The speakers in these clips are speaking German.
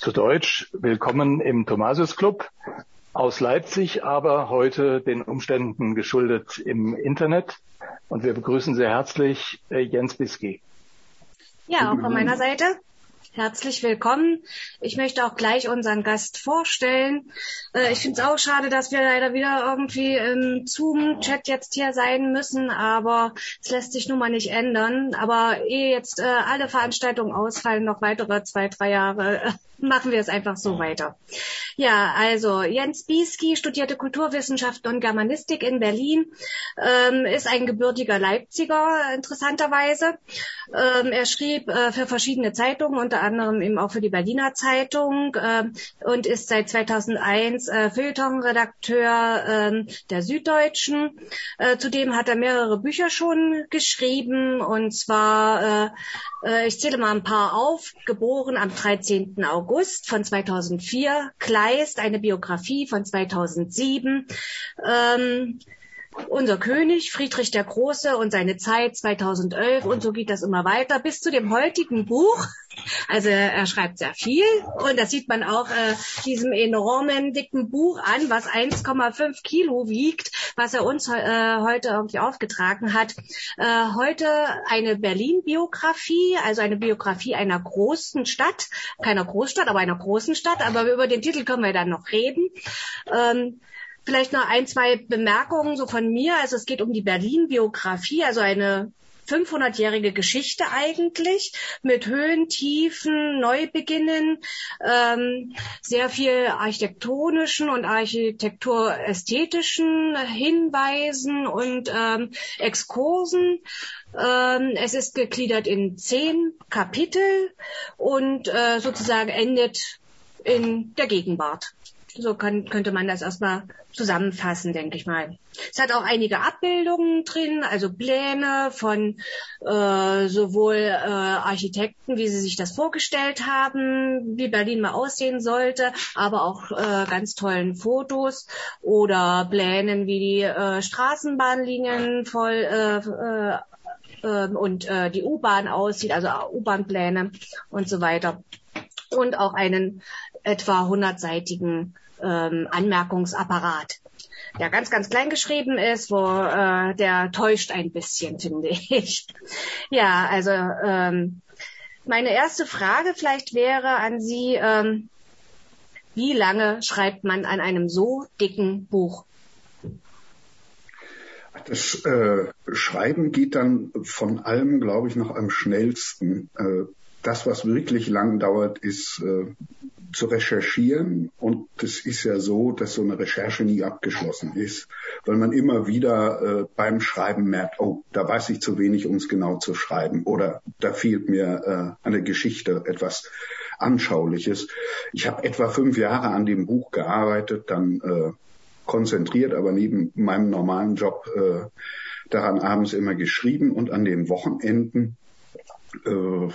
Zu Deutsch, willkommen im Thomasius Club aus Leipzig, aber heute den Umständen geschuldet im Internet. Und wir begrüßen sehr herzlich äh, Jens Biski. Ja, auch von meiner Seite. Herzlich willkommen. Ich möchte auch gleich unseren Gast vorstellen. Äh, ich finde es auch schade, dass wir leider wieder irgendwie im Zoom-Chat jetzt hier sein müssen, aber es lässt sich nun mal nicht ändern. Aber ehe jetzt äh, alle Veranstaltungen ausfallen, noch weitere zwei, drei Jahre, äh, machen wir es einfach so weiter. Ja, also Jens Bieski studierte Kulturwissenschaften und Germanistik in Berlin, ähm, ist ein gebürtiger Leipziger, interessanterweise. Ähm, er schrieb äh, für verschiedene Zeitungen, unter anderem eben auch für die Berliner Zeitung äh, und ist seit 2001 äh, Feuilleton-Redakteur äh, der Süddeutschen. Äh, zudem hat er mehrere Bücher schon geschrieben und zwar, äh, äh ich zähle mal ein paar auf, geboren am 13. August August von 2004, Kleist, eine Biografie von 2007, ähm, unser König Friedrich der Große und seine Zeit 2011 und so geht das immer weiter bis zu dem heutigen Buch. Also er schreibt sehr viel und das sieht man auch äh, diesem enormen dicken Buch an, was 1,5 Kilo wiegt, was er uns äh, heute irgendwie aufgetragen hat. Äh, heute eine Berlin-Biografie, also eine Biografie einer großen Stadt, keiner Großstadt, aber einer großen Stadt. Aber über den Titel können wir dann noch reden. Ähm, Vielleicht noch ein, zwei Bemerkungen so von mir. Also es geht um die Berlin-Biografie, also eine 500-jährige Geschichte eigentlich mit Höhen, Tiefen, Neubeginnen, ähm, sehr viel architektonischen und architekturästhetischen Hinweisen und ähm, Exkursen. Ähm, es ist gegliedert in zehn Kapitel und äh, sozusagen endet in der Gegenwart. So kann, könnte man das erstmal zusammenfassen, denke ich mal. Es hat auch einige Abbildungen drin, also Pläne von äh, sowohl äh, Architekten, wie sie sich das vorgestellt haben, wie Berlin mal aussehen sollte, aber auch äh, ganz tollen Fotos oder Plänen, wie die äh, Straßenbahnlinien voll äh, äh, ähm, und äh, die U-Bahn aussieht, also U-Bahn-Pläne und so weiter. Und auch einen etwa 100-seitigen ähm, Anmerkungsapparat, der ganz, ganz klein geschrieben ist, wo äh, der täuscht ein bisschen, finde ich. ja, also ähm, meine erste Frage vielleicht wäre an Sie, ähm, wie lange schreibt man an einem so dicken Buch? Das äh, Schreiben geht dann von allem, glaube ich, noch am schnellsten. Äh, das, was wirklich lang dauert, ist äh, zu recherchieren. Und es ist ja so, dass so eine Recherche nie abgeschlossen ist, weil man immer wieder äh, beim Schreiben merkt, oh, da weiß ich zu wenig, um es genau zu schreiben. Oder da fehlt mir äh, an der Geschichte etwas Anschauliches. Ich habe etwa fünf Jahre an dem Buch gearbeitet, dann äh, konzentriert, aber neben meinem normalen Job äh, daran abends immer geschrieben und an den Wochenenden äh,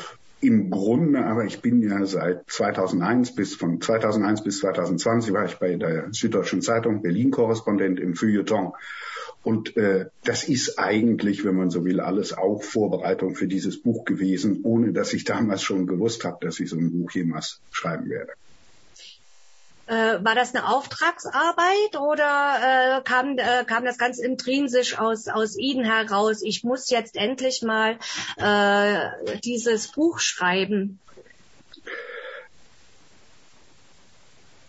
im Grunde, aber ich bin ja seit 2001 bis von 2001 bis 2020 war ich bei der Süddeutschen Zeitung Berlin-Korrespondent im Feuilleton. Und äh, das ist eigentlich, wenn man so will, alles auch Vorbereitung für dieses Buch gewesen, ohne dass ich damals schon gewusst habe, dass ich so ein Buch jemals schreiben werde. Äh, war das eine Auftragsarbeit oder äh, kam, äh, kam das ganz intrinsisch aus, aus Ihnen heraus? Ich muss jetzt endlich mal äh, dieses Buch schreiben.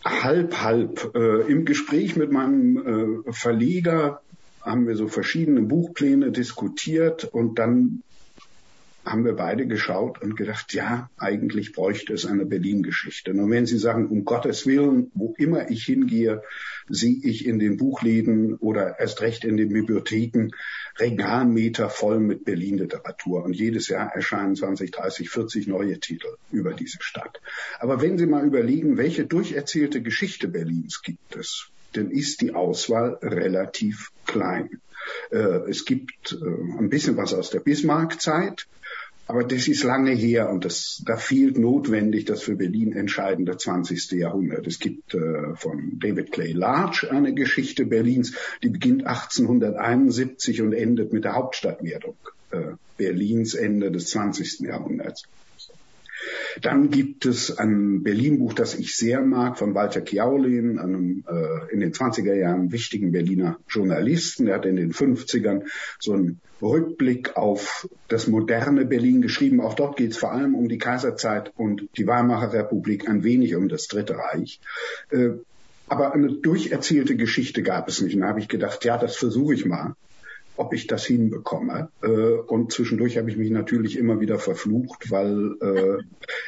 Halb, halb. Äh, Im Gespräch mit meinem äh, Verleger haben wir so verschiedene Buchpläne diskutiert und dann haben wir beide geschaut und gedacht, ja, eigentlich bräuchte es eine Berlin-Geschichte. Und wenn Sie sagen, um Gottes Willen, wo immer ich hingehe, sehe ich in den Buchläden oder erst recht in den Bibliotheken Regalmeter voll mit Berlin-Literatur. Und jedes Jahr erscheinen 20, 30, 40 neue Titel über diese Stadt. Aber wenn Sie mal überlegen, welche durcherzählte Geschichte Berlins gibt es, dann ist die Auswahl relativ klein. Äh, es gibt äh, ein bisschen was aus der Bismarck-Zeit, aber das ist lange her und das, da fehlt notwendig das für Berlin entscheidende 20. Jahrhundert. Es gibt äh, von David Clay Large eine Geschichte Berlins, die beginnt 1871 und endet mit der Hauptstadtwerdung äh, Berlins Ende des 20. Jahrhunderts. Dann gibt es ein Berlin-Buch, das ich sehr mag, von Walter Kiaulin, einem äh, in den 20er Jahren wichtigen Berliner Journalisten. Der hat in den 50ern so einen Rückblick auf das moderne Berlin geschrieben. Auch dort geht es vor allem um die Kaiserzeit und die Weimarer Republik, ein wenig um das Dritte Reich. Äh, aber eine durcherzählte Geschichte gab es nicht. Und da habe ich gedacht, ja, das versuche ich mal ob ich das hinbekomme. Äh, und zwischendurch habe ich mich natürlich immer wieder verflucht, weil äh,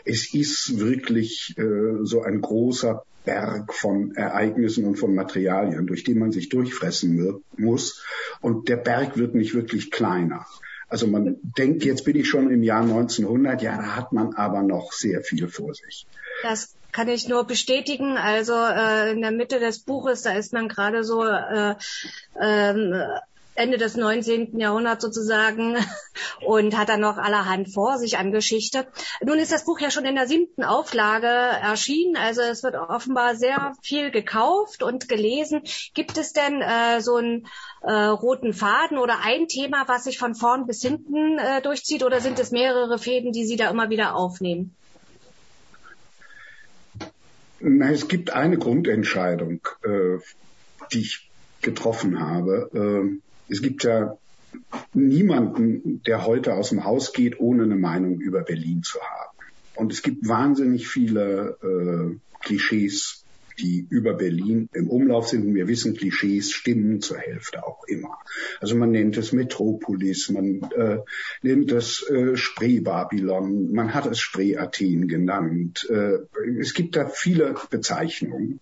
es ist wirklich äh, so ein großer Berg von Ereignissen und von Materialien, durch die man sich durchfressen muss. Und der Berg wird nicht wirklich kleiner. Also man denkt, jetzt bin ich schon im Jahr 1900, ja, da hat man aber noch sehr viel vor sich. Das kann ich nur bestätigen. Also äh, in der Mitte des Buches, da ist man gerade so äh, ähm, Ende des 19. Jahrhunderts sozusagen und hat dann noch allerhand vor sich an Geschichte. Nun ist das Buch ja schon in der siebten Auflage erschienen, also es wird offenbar sehr viel gekauft und gelesen. Gibt es denn äh, so einen äh, roten Faden oder ein Thema, was sich von vorn bis hinten äh, durchzieht oder sind es mehrere Fäden, die Sie da immer wieder aufnehmen? Na, es gibt eine Grundentscheidung, äh, die ich getroffen habe. Es gibt ja niemanden, der heute aus dem Haus geht, ohne eine Meinung über Berlin zu haben. Und es gibt wahnsinnig viele äh, Klischees, die über Berlin im Umlauf sind. Und wir wissen, Klischees stimmen zur Hälfte auch immer. Also man nennt es Metropolis, man äh, nennt es äh, Spree-Babylon, man hat es Spree-Athen genannt. Äh, es gibt da viele Bezeichnungen.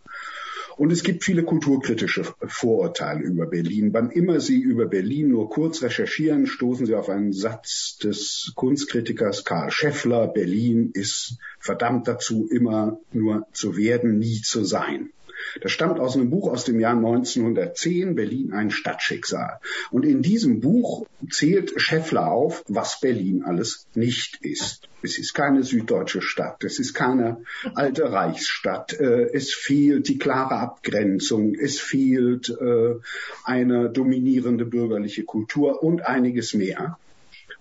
Und es gibt viele kulturkritische Vorurteile über Berlin. Wann immer Sie über Berlin nur kurz recherchieren, stoßen Sie auf einen Satz des Kunstkritikers Karl Scheffler. Berlin ist verdammt dazu, immer nur zu werden, nie zu sein. Das stammt aus einem Buch aus dem Jahr 1910, Berlin ein Stadtschicksal. Und in diesem Buch zählt Scheffler auf, was Berlin alles nicht ist. Es ist keine süddeutsche Stadt, es ist keine alte Reichsstadt, äh, es fehlt die klare Abgrenzung, es fehlt äh, eine dominierende bürgerliche Kultur und einiges mehr.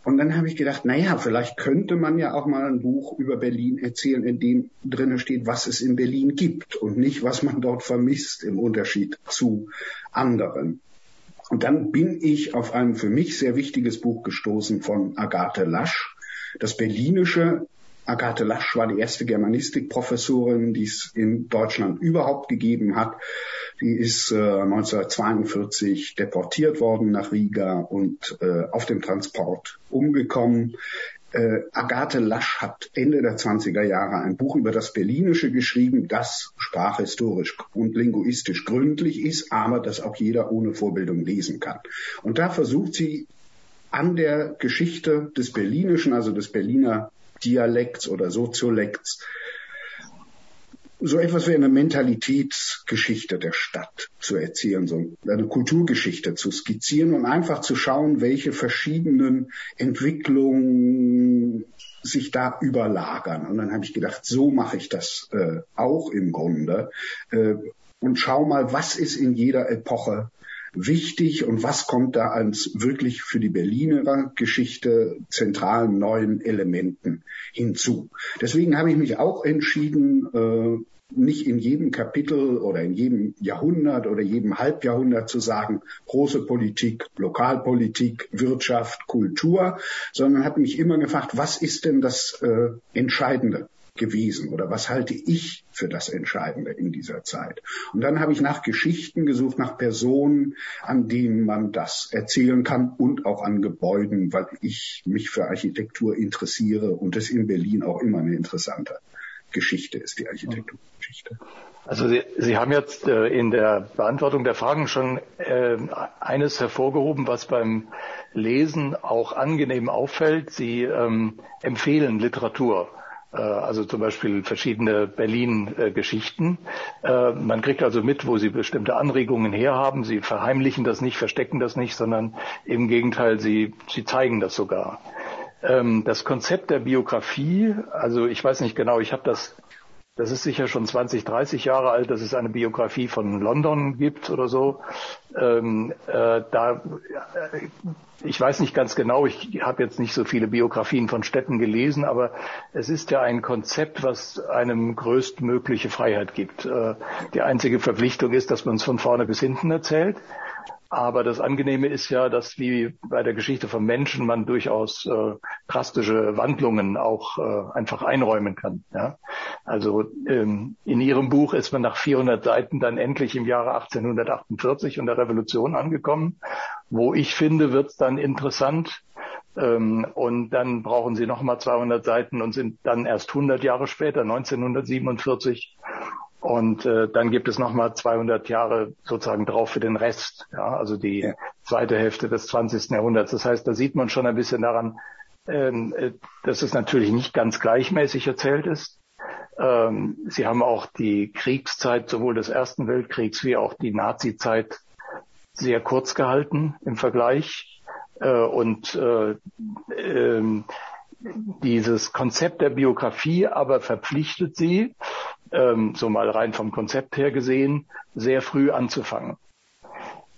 Und dann habe ich gedacht, naja, vielleicht könnte man ja auch mal ein Buch über Berlin erzählen, in dem drinnen steht, was es in Berlin gibt und nicht, was man dort vermisst im Unterschied zu anderen. Und dann bin ich auf ein für mich sehr wichtiges Buch gestoßen von Agathe Lasch, das Berlinische Agathe Lasch war die erste Germanistikprofessorin, die es in Deutschland überhaupt gegeben hat. Sie ist äh, 1942 deportiert worden nach Riga und äh, auf dem Transport umgekommen. Äh, Agathe Lasch hat Ende der 20er Jahre ein Buch über das Berlinische geschrieben, das sprachhistorisch und linguistisch gründlich ist, aber das auch jeder ohne Vorbildung lesen kann. Und da versucht sie an der Geschichte des Berlinischen, also des Berliner Dialekts oder Soziolekts so etwas wie eine Mentalitätsgeschichte der Stadt zu erzählen, so eine Kulturgeschichte zu skizzieren und einfach zu schauen, welche verschiedenen Entwicklungen sich da überlagern. Und dann habe ich gedacht, so mache ich das äh, auch im Grunde. Äh, und schau mal, was ist in jeder Epoche wichtig und was kommt da als wirklich für die Berliner Geschichte zentralen neuen Elementen hinzu. Deswegen habe ich mich auch entschieden, äh, nicht in jedem Kapitel oder in jedem Jahrhundert oder jedem Halbjahrhundert zu sagen, große Politik, Lokalpolitik, Wirtschaft, Kultur, sondern habe mich immer gefragt, was ist denn das äh, Entscheidende gewesen oder was halte ich für das Entscheidende in dieser Zeit? Und dann habe ich nach Geschichten gesucht, nach Personen, an denen man das erzählen kann und auch an Gebäuden, weil ich mich für Architektur interessiere und es in Berlin auch immer eine interessante Geschichte ist, die Architekturgeschichte. Also Sie, Sie haben jetzt äh, in der Beantwortung der Fragen schon äh, eines hervorgehoben, was beim Lesen auch angenehm auffällt. Sie ähm, empfehlen Literatur also zum Beispiel verschiedene Berlin-Geschichten. Äh, man kriegt also mit, wo sie bestimmte Anregungen herhaben. Sie verheimlichen das nicht, verstecken das nicht, sondern im Gegenteil, sie, sie zeigen das sogar. Ähm, das Konzept der Biografie, also ich weiß nicht genau, ich habe das das ist sicher schon 20, 30 Jahre alt, dass es eine Biografie von London gibt oder so. Ähm, äh, da, äh, ich weiß nicht ganz genau, ich habe jetzt nicht so viele Biografien von Städten gelesen, aber es ist ja ein Konzept, was einem größtmögliche Freiheit gibt. Äh, die einzige Verpflichtung ist, dass man es von vorne bis hinten erzählt. Aber das Angenehme ist ja, dass wie bei der Geschichte von Menschen man durchaus äh, drastische Wandlungen auch äh, einfach einräumen kann. Ja? Also ähm, in Ihrem Buch ist man nach 400 Seiten dann endlich im Jahre 1848 und der Revolution angekommen. Wo ich finde, wird es dann interessant. Ähm, und dann brauchen Sie nochmal 200 Seiten und sind dann erst 100 Jahre später, 1947 und äh, dann gibt es nochmal 200 Jahre sozusagen drauf für den Rest, ja, also die ja. zweite Hälfte des 20. Jahrhunderts. Das heißt, da sieht man schon ein bisschen daran, ähm, äh, dass es natürlich nicht ganz gleichmäßig erzählt ist. Ähm, Sie haben auch die Kriegszeit sowohl des Ersten Weltkriegs wie auch die Nazizeit sehr kurz gehalten im Vergleich. Äh, und äh, äh, dieses Konzept der Biografie aber verpflichtet sie, ähm, so mal rein vom Konzept her gesehen, sehr früh anzufangen.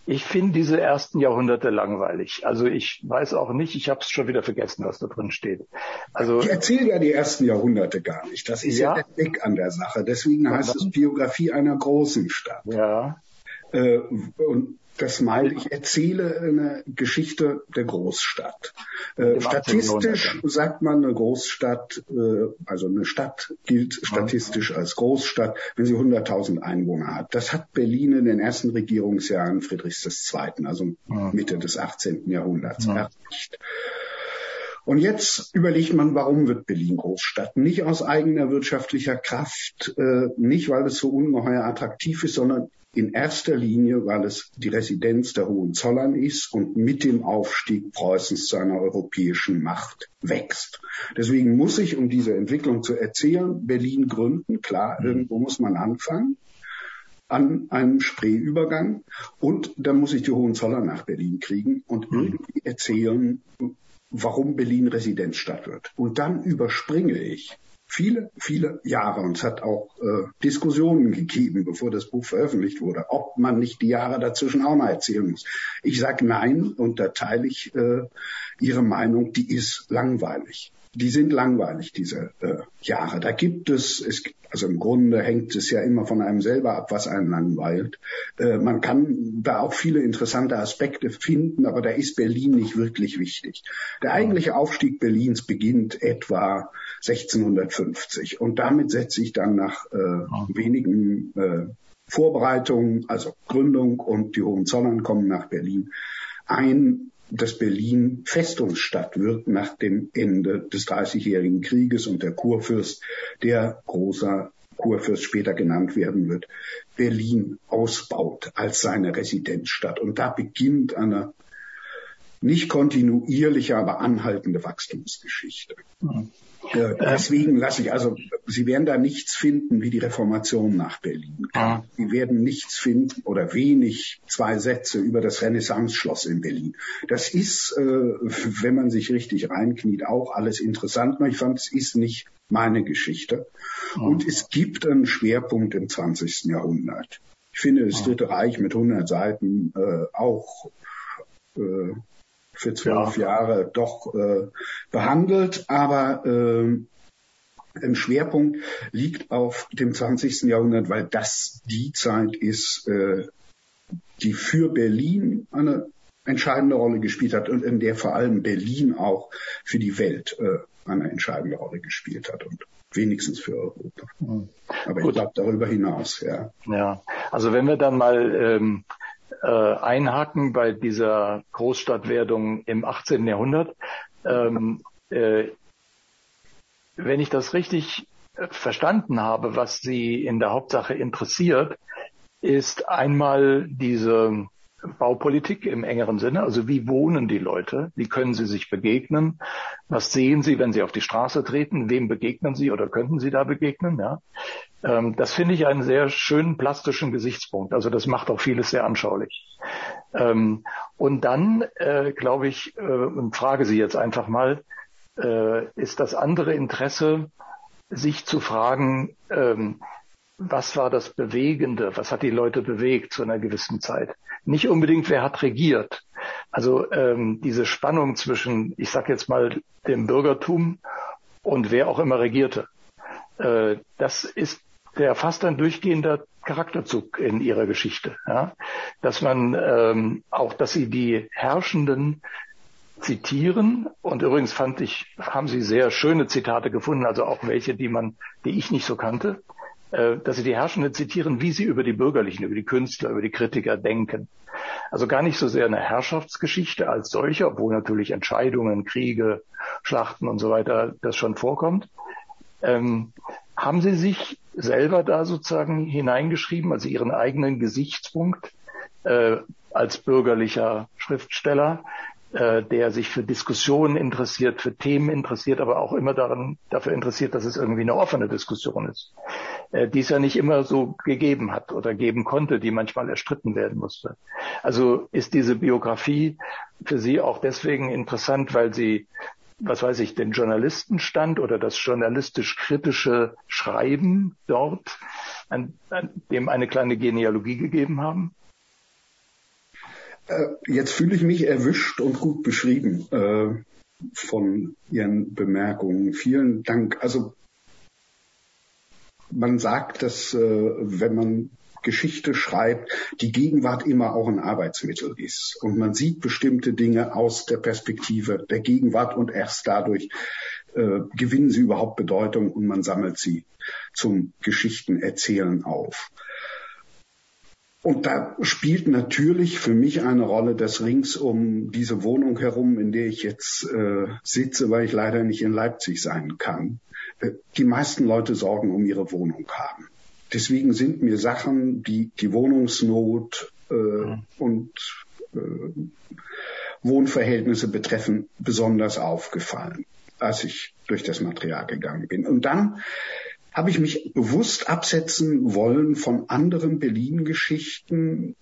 Ich finde diese ersten Jahrhunderte langweilig. Also ich weiß auch nicht, ich habe es schon wieder vergessen, was da drin steht. Also ich erzähle ja die ersten Jahrhunderte gar nicht. Das ist ja, ja der Blick an der Sache. Deswegen heißt es Biografie einer großen Stadt. Ja. Äh, und das meint, ich erzähle eine Geschichte der Großstadt. Äh, statistisch sagt man, eine Großstadt, äh, also eine Stadt gilt statistisch als Großstadt, wenn sie 100.000 Einwohner hat. Das hat Berlin in den ersten Regierungsjahren Friedrichs II., also Mitte des 18. Jahrhunderts, ja. erreicht. Und jetzt überlegt man, warum wird Berlin Großstadt? Nicht aus eigener wirtschaftlicher Kraft, äh, nicht weil es so ungeheuer attraktiv ist, sondern in erster Linie, weil es die Residenz der Hohenzollern ist und mit dem Aufstieg Preußens zu einer europäischen Macht wächst. Deswegen muss ich, um diese Entwicklung zu erzählen, Berlin gründen. Klar, irgendwo muss man anfangen an einem Spreeübergang und dann muss ich die Hohenzollern nach Berlin kriegen und mhm. irgendwie erzählen, warum Berlin Residenzstadt wird. Und dann überspringe ich viele, viele Jahre und es hat auch äh, Diskussionen gegeben, bevor das Buch veröffentlicht wurde, ob man nicht die Jahre dazwischen auch mal erzählen muss. Ich sage nein und da teile ich äh, Ihre Meinung, die ist langweilig die sind langweilig, diese äh, Jahre. Da gibt es, es, also im Grunde hängt es ja immer von einem selber ab, was einen langweilt. Äh, man kann da auch viele interessante Aspekte finden, aber da ist Berlin nicht wirklich wichtig. Der eigentliche Aufstieg Berlins beginnt etwa 1650 und damit setze ich dann nach äh, wenigen äh, Vorbereitungen, also Gründung und die Hohenzollern kommen nach Berlin ein dass Berlin Festungsstadt wird nach dem Ende des Dreißigjährigen Krieges und der Kurfürst, der großer Kurfürst später genannt werden wird, Berlin ausbaut als seine Residenzstadt. Und da beginnt eine nicht kontinuierliche, aber anhaltende Wachstumsgeschichte. Mhm. Deswegen lasse ich, also Sie werden da nichts finden wie die Reformation nach Berlin. Ja. Sie werden nichts finden oder wenig zwei Sätze über das Renaissance-Schloss in Berlin. Das ist, äh, wenn man sich richtig reinkniet, auch alles interessant. Nur ich fand, es ist nicht meine Geschichte. Ja. Und es gibt einen Schwerpunkt im 20. Jahrhundert. Ich finde das Dritte Reich mit 100 Seiten äh, auch äh, für zwölf ja. Jahre doch äh, behandelt, aber äh, ein Schwerpunkt liegt auf dem 20. Jahrhundert, weil das die Zeit ist, äh, die für Berlin eine entscheidende Rolle gespielt hat und in der vor allem Berlin auch für die Welt äh, eine entscheidende Rolle gespielt hat. Und wenigstens für Europa. Mhm. Aber Gut. ich glaube darüber hinaus, ja. Ja, also wenn wir dann mal ähm, äh, einhaken bei dieser Großstadtwerdung im 18. Jahrhundert, ähm, äh, wenn ich das richtig äh, verstanden habe, was Sie in der Hauptsache interessiert, ist einmal diese Baupolitik im engeren Sinne. Also wie wohnen die Leute? Wie können sie sich begegnen? Was sehen sie, wenn sie auf die Straße treten? Wem begegnen sie oder könnten sie da begegnen? Ja. Ähm, das finde ich einen sehr schönen plastischen Gesichtspunkt. Also das macht auch vieles sehr anschaulich. Ähm, und dann, äh, glaube ich, äh, und frage Sie jetzt einfach mal, äh, ist das andere Interesse, sich zu fragen, ähm, was war das Bewegende, was hat die Leute bewegt zu einer gewissen Zeit. Nicht unbedingt, wer hat regiert. Also ähm, diese Spannung zwischen, ich sage jetzt mal, dem Bürgertum und wer auch immer regierte. Äh, das ist der fast ein durchgehender Charakterzug in ihrer Geschichte. Ja? Dass man ähm, auch, dass sie die Herrschenden zitieren. Und übrigens fand ich, haben sie sehr schöne Zitate gefunden, also auch welche, die man, die ich nicht so kannte. Äh, dass sie die Herrschenden zitieren, wie sie über die Bürgerlichen, über die Künstler, über die Kritiker denken. Also gar nicht so sehr eine Herrschaftsgeschichte als solche, obwohl natürlich Entscheidungen, Kriege, Schlachten und so weiter das schon vorkommt. Ähm, haben Sie sich selber da sozusagen hineingeschrieben, also Ihren eigenen Gesichtspunkt äh, als bürgerlicher Schriftsteller, äh, der sich für Diskussionen interessiert, für Themen interessiert, aber auch immer daran, dafür interessiert, dass es irgendwie eine offene Diskussion ist, äh, die es ja nicht immer so gegeben hat oder geben konnte, die manchmal erstritten werden musste. Also ist diese Biografie für Sie auch deswegen interessant, weil Sie was weiß ich, den Journalistenstand oder das journalistisch-kritische Schreiben dort, an, an dem eine kleine Genealogie gegeben haben? Äh, jetzt fühle ich mich erwischt und gut beschrieben äh, von Ihren Bemerkungen. Vielen Dank. Also man sagt, dass äh, wenn man Geschichte schreibt, die Gegenwart immer auch ein Arbeitsmittel ist. Und man sieht bestimmte Dinge aus der Perspektive der Gegenwart und erst dadurch äh, gewinnen sie überhaupt Bedeutung und man sammelt sie zum Geschichtenerzählen auf. Und da spielt natürlich für mich eine Rolle, dass rings um diese Wohnung herum, in der ich jetzt äh, sitze, weil ich leider nicht in Leipzig sein kann, äh, die meisten Leute Sorgen um ihre Wohnung haben. Deswegen sind mir Sachen, die die Wohnungsnot äh, mhm. und äh, Wohnverhältnisse betreffen, besonders aufgefallen, als ich durch das Material gegangen bin. Und dann habe ich mich bewusst absetzen wollen von anderen Berlin-Geschichten,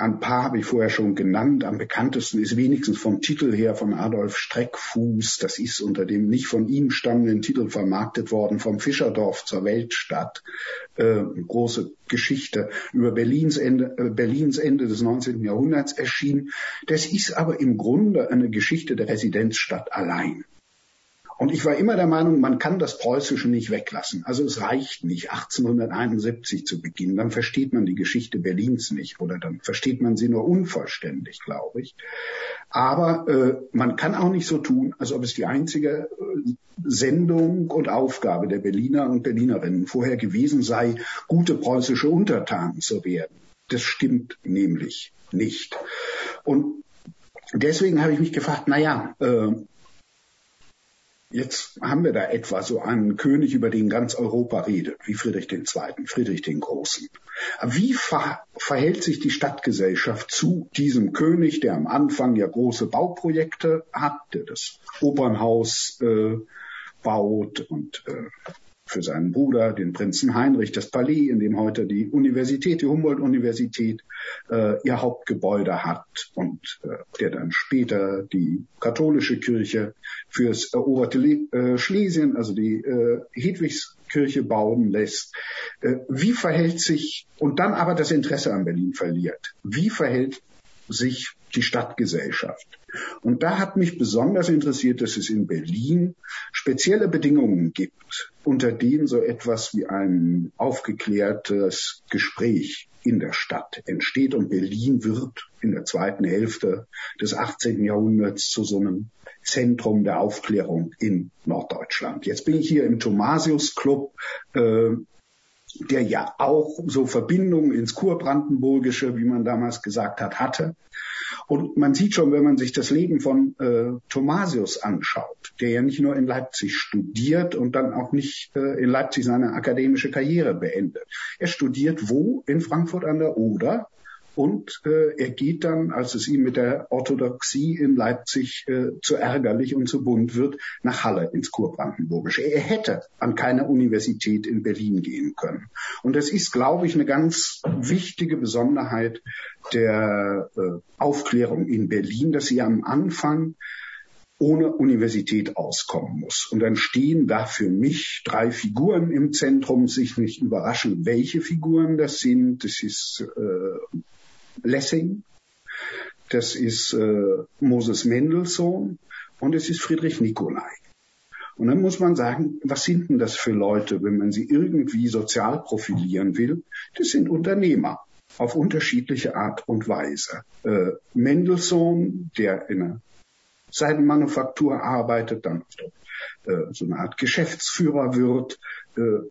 ein paar habe ich vorher schon genannt. Am bekanntesten ist wenigstens vom Titel her von Adolf Streckfuß. Das ist unter dem nicht von ihm stammenden Titel vermarktet worden, vom Fischerdorf zur Weltstadt. Äh, große Geschichte über Berlins Ende, äh, Berlins Ende des 19. Jahrhunderts erschienen. Das ist aber im Grunde eine Geschichte der Residenzstadt allein. Und ich war immer der Meinung, man kann das Preußische nicht weglassen. Also es reicht nicht, 1871 zu beginnen. Dann versteht man die Geschichte Berlins nicht oder dann versteht man sie nur unvollständig, glaube ich. Aber äh, man kann auch nicht so tun, als ob es die einzige äh, Sendung und Aufgabe der Berliner und Berlinerinnen vorher gewesen sei, gute preußische Untertanen zu werden. Das stimmt nämlich nicht. Und deswegen habe ich mich gefragt, na ja, äh, Jetzt haben wir da etwa so einen König, über den ganz Europa redet, wie Friedrich II., Friedrich den Großen. Wie ver verhält sich die Stadtgesellschaft zu diesem König, der am Anfang ja große Bauprojekte hat, der das Opernhaus äh, baut und äh, für seinen Bruder, den Prinzen Heinrich, das Palais, in dem heute die Universität, die Humboldt-Universität, äh, ihr Hauptgebäude hat und äh, der dann später die katholische Kirche fürs eroberte äh, Schlesien, also die äh, Hedwigskirche bauen lässt. Äh, wie verhält sich, und dann aber das Interesse an Berlin verliert, wie verhält sich die Stadtgesellschaft. Und da hat mich besonders interessiert, dass es in Berlin spezielle Bedingungen gibt, unter denen so etwas wie ein aufgeklärtes Gespräch in der Stadt entsteht. Und Berlin wird in der zweiten Hälfte des 18. Jahrhunderts zu so einem Zentrum der Aufklärung in Norddeutschland. Jetzt bin ich hier im Thomasius Club, äh, der ja auch so Verbindungen ins Kurbrandenburgische, wie man damals gesagt hat, hatte. Und man sieht schon, wenn man sich das Leben von äh, Thomasius anschaut, der ja nicht nur in Leipzig studiert und dann auch nicht äh, in Leipzig seine akademische Karriere beendet. Er studiert wo? In Frankfurt an der Oder und äh, er geht dann, als es ihm mit der Orthodoxie in Leipzig äh, zu ärgerlich und zu bunt wird, nach Halle ins Kurbrandenburgische. Er hätte an keine Universität in Berlin gehen können. Und das ist, glaube ich, eine ganz wichtige Besonderheit der äh, Aufklärung in Berlin, dass sie am Anfang ohne Universität auskommen muss. Und dann stehen da für mich drei Figuren im Zentrum, sich nicht überraschen, welche Figuren das sind. Das ist äh, Lessing, das ist äh, Moses Mendelssohn und es ist Friedrich Nicolai. Und dann muss man sagen, was sind denn das für Leute, wenn man sie irgendwie sozial profilieren will? Das sind Unternehmer auf unterschiedliche Art und Weise. Äh, Mendelssohn, der in einer Seidenmanufaktur arbeitet, dann äh, so eine Art Geschäftsführer wird, äh,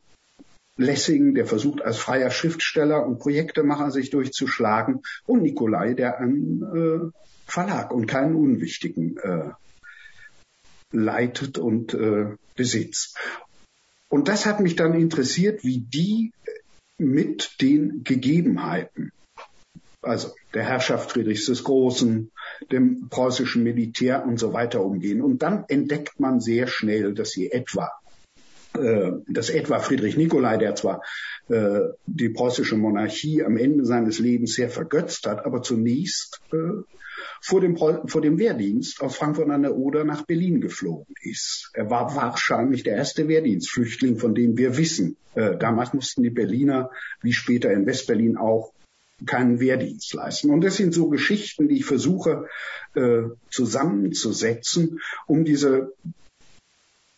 Lessing, der versucht als freier Schriftsteller und Projektemacher sich durchzuschlagen und Nikolai, der einen äh, Verlag und keinen unwichtigen äh, leitet und äh, besitzt. Und das hat mich dann interessiert, wie die mit den Gegebenheiten, also der Herrschaft Friedrichs des Großen, dem preußischen Militär und so weiter umgehen. Und dann entdeckt man sehr schnell, dass sie etwa äh, dass etwa Friedrich Nicolai, der zwar äh, die preußische Monarchie am Ende seines Lebens sehr vergötzt hat, aber zunächst äh, vor dem, vor dem Wehrdienst aus Frankfurt an der Oder nach Berlin geflogen ist. Er war wahrscheinlich der erste Wehrdienstflüchtling, von dem wir wissen. Äh, damals mussten die Berliner, wie später in Westberlin auch, keinen Wehrdienst leisten. Und das sind so Geschichten, die ich versuche äh, zusammenzusetzen, um diese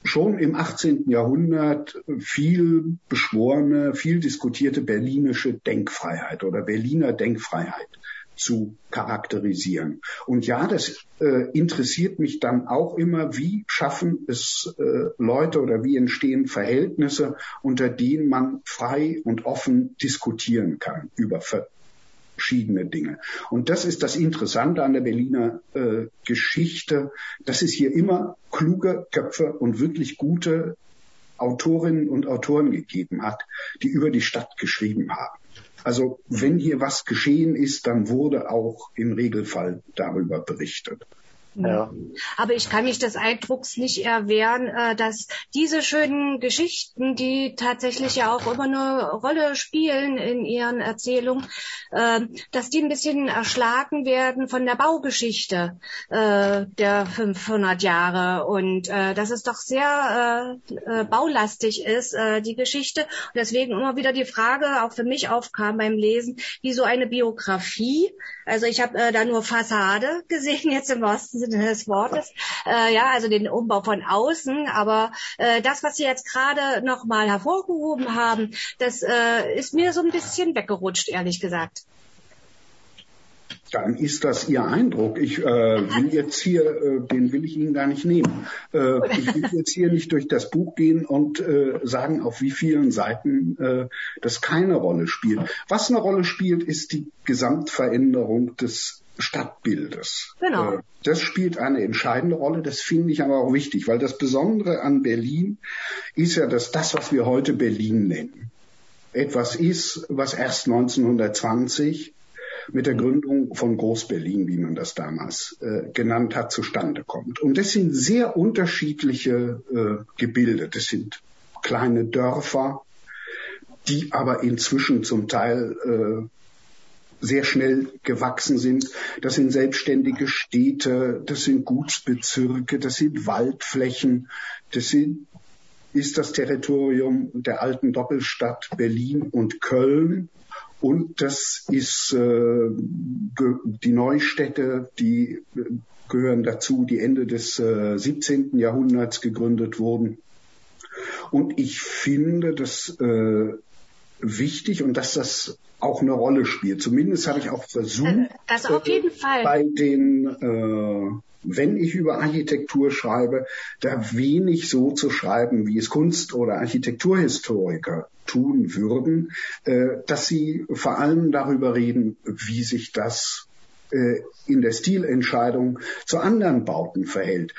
schon im 18. Jahrhundert viel beschworene, viel diskutierte berlinische Denkfreiheit oder Berliner Denkfreiheit zu charakterisieren. Und ja, das äh, interessiert mich dann auch immer, wie schaffen es äh, Leute oder wie entstehen Verhältnisse, unter denen man frei und offen diskutieren kann über verschiedene Dinge. Und das ist das Interessante an der Berliner äh, Geschichte, dass es hier immer kluge Köpfe und wirklich gute Autorinnen und Autoren gegeben hat, die über die Stadt geschrieben haben. Also wenn hier was geschehen ist, dann wurde auch im Regelfall darüber berichtet. Ja. Aber ich kann mich des Eindrucks nicht erwehren, äh, dass diese schönen Geschichten, die tatsächlich ja auch immer eine Rolle spielen in ihren Erzählungen, äh, dass die ein bisschen erschlagen werden von der Baugeschichte äh, der 500 Jahre und dass es doch sehr baulastig ist, die Geschichte. Und deswegen immer wieder die Frage auch für mich aufkam beim Lesen, wie so eine Biografie. Also ich habe da nur Fassade gesehen jetzt im Osten Sinne des Wortes. Äh, ja, also den Umbau von außen. Aber äh, das, was Sie jetzt gerade noch mal hervorgehoben haben, das äh, ist mir so ein bisschen weggerutscht, ehrlich gesagt dann ist das Ihr Eindruck. Ich äh, will jetzt hier, äh, den will ich Ihnen gar nicht nehmen. Äh, ich will jetzt hier nicht durch das Buch gehen und äh, sagen, auf wie vielen Seiten äh, das keine Rolle spielt. Was eine Rolle spielt, ist die Gesamtveränderung des Stadtbildes. Genau. Äh, das spielt eine entscheidende Rolle. Das finde ich aber auch wichtig, weil das Besondere an Berlin ist ja, dass das, was wir heute Berlin nennen, etwas ist, was erst 1920 mit der Gründung von Groß-Berlin, wie man das damals äh, genannt hat, zustande kommt. Und das sind sehr unterschiedliche äh, Gebilde. Das sind kleine Dörfer, die aber inzwischen zum Teil äh, sehr schnell gewachsen sind. Das sind selbstständige Städte, das sind Gutsbezirke, das sind Waldflächen, das sind, ist das Territorium der alten Doppelstadt Berlin und Köln Und das ist äh, die Neustädte, die gehören dazu, die Ende des äh, 17. Jahrhunderts gegründet wurden. Und ich finde das äh, wichtig und dass das auch eine Rolle spielt. Zumindest habe ich auch versucht, äh, das auf jeden Fall. bei den, äh, wenn ich über Architektur schreibe, da wenig so zu schreiben, wie es Kunst- oder Architekturhistoriker tun würden, äh, dass sie vor allem darüber reden, wie sich das äh, in der Stilentscheidung zu anderen Bauten verhält.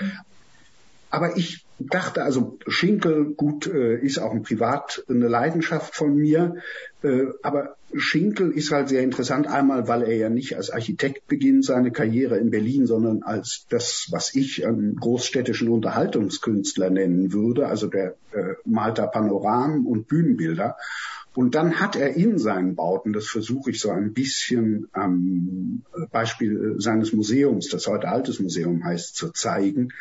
Aber ich dachte, also Schinkel, gut, äh, ist auch ein Privat eine Leidenschaft von mir, äh, aber Schinkel ist halt sehr interessant, einmal, weil er ja nicht als Architekt beginnt seine Karriere in Berlin, sondern als das, was ich einen großstädtischen Unterhaltungskünstler nennen würde, also der äh, malt da Panoramen und Bühnenbilder. Und dann hat er in seinen Bauten, das versuche ich so ein bisschen am Beispiel seines Museums, das heute Altes Museum heißt, zu zeigen,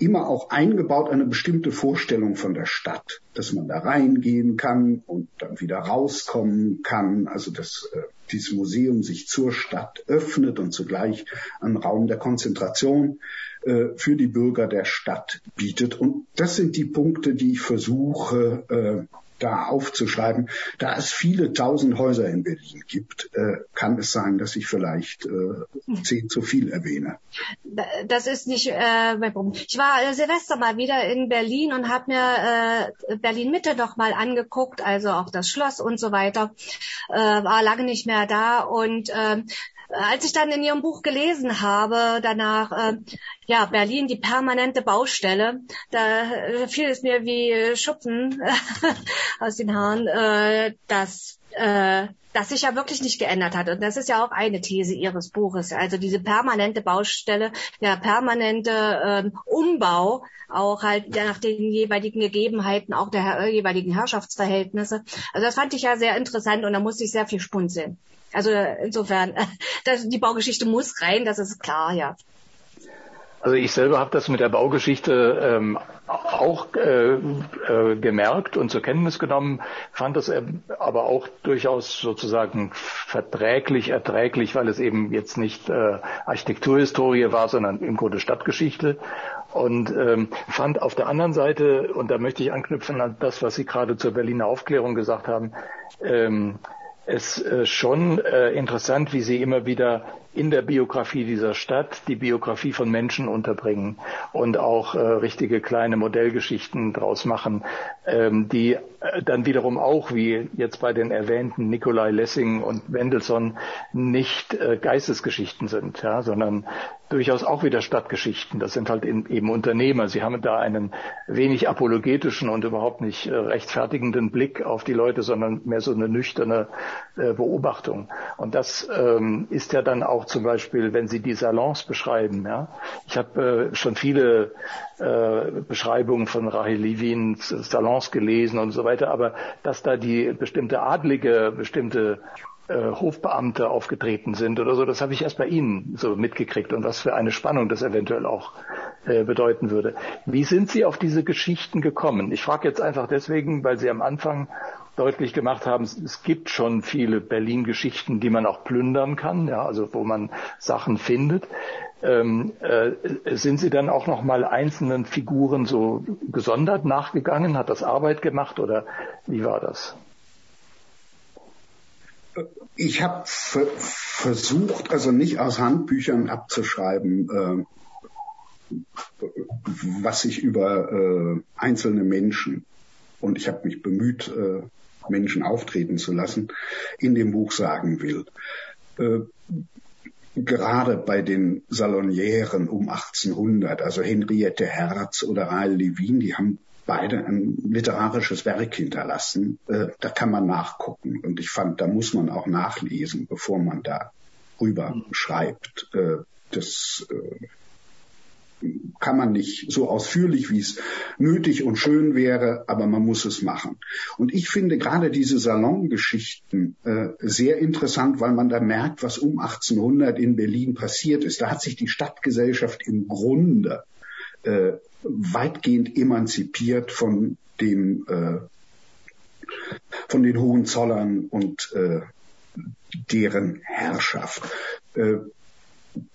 immer auch eingebaut eine bestimmte Vorstellung von der Stadt, dass man da reingehen kann und dann wieder rauskommen kann, also dass äh, dieses Museum sich zur Stadt öffnet und zugleich einen Raum der Konzentration äh, für die Bürger der Stadt bietet. Und das sind die Punkte, die ich versuche äh, da aufzuschreiben. Da es viele tausend Häuser in Berlin gibt, äh, kann es sein, dass ich vielleicht äh, zehn zu viel erwähne. Das ist nicht äh, mein Problem. Ich war äh, Silvester mal wieder in Berlin und habe mir äh, Berlin Mitte noch mal angeguckt, also auch das Schloss und so weiter. Äh, war lange nicht mehr da und äh, als ich dann in Ihrem Buch gelesen habe, danach, äh, ja, Berlin, die permanente Baustelle, da äh, fiel es mir wie Schuppen aus den Haaren, äh, dass äh, das sich ja wirklich nicht geändert hat. Und das ist ja auch eine These Ihres Buches. Also diese permanente Baustelle, der permanente ähm, Umbau, auch halt nach den jeweiligen Gegebenheiten, auch der jeweiligen Herrschaftsverhältnisse. Also das fand ich ja sehr interessant und da musste ich sehr viel spunzeln. Also insofern, das, die Baugeschichte muss rein, das ist klar, ja. Also ich selber habe das mit der Baugeschichte ähm, auch äh, äh, gemerkt und zur Kenntnis genommen, fand das aber auch durchaus sozusagen verträglich, erträglich, weil es eben jetzt nicht äh, Architekturhistorie war, sondern im Grunde Stadtgeschichte. Und ähm, fand auf der anderen Seite, und da möchte ich anknüpfen an das, was Sie gerade zur Berliner Aufklärung gesagt haben, ähm, es äh, schon äh, interessant, wie Sie immer wieder in der Biografie dieser Stadt die Biografie von Menschen unterbringen und auch äh, richtige kleine Modellgeschichten draus machen, ähm, die äh, dann wiederum auch, wie jetzt bei den erwähnten Nikolai Lessing und Mendelssohn, nicht äh, Geistesgeschichten sind, ja, sondern durchaus auch wieder Stadtgeschichten. Das sind halt in, eben Unternehmer. Sie haben da einen wenig apologetischen und überhaupt nicht äh, rechtfertigenden Blick auf die Leute, sondern mehr so eine nüchterne äh, Beobachtung. Und das ähm, ist ja dann auch zum Beispiel, wenn Sie die Salons beschreiben. Ja? Ich habe äh, schon viele äh, Beschreibungen von Rahel Levins Salons gelesen und so weiter, aber dass da die bestimmte Adlige, bestimmte äh, Hofbeamte aufgetreten sind oder so. Das habe ich erst bei Ihnen so mitgekriegt und was für eine Spannung das eventuell auch äh, bedeuten würde. Wie sind Sie auf diese Geschichten gekommen? Ich frage jetzt einfach deswegen, weil Sie am Anfang deutlich gemacht haben, es gibt schon viele Berlin-Geschichten, die man auch plündern kann, ja, also wo man Sachen findet. Ähm, äh, sind Sie dann auch noch mal einzelnen Figuren so gesondert nachgegangen? Hat das Arbeit gemacht oder wie war das? Ich habe versucht, also nicht aus Handbüchern abzuschreiben, äh, was ich über äh, einzelne Menschen und ich habe mich bemüht, äh, Menschen auftreten zu lassen, in dem Buch sagen will. Äh, gerade bei den Salonieren um 1800, also Henriette Herz oder Rael Levin, die haben beide ein literarisches Werk hinterlassen. Äh, da kann man nachgucken. Und ich fand, da muss man auch nachlesen, bevor man da rüber schreibt. Äh, das äh, kann man nicht so ausführlich, wie es nötig und schön wäre, aber man muss es machen. Und ich finde gerade diese Salongeschichten äh, sehr interessant, weil man da merkt, was um 1800 in Berlin passiert ist. Da hat sich die Stadtgesellschaft im Grunde äh, weitgehend emanzipiert von dem äh, von den Hohenzollern und äh, deren Herrschaft. Äh,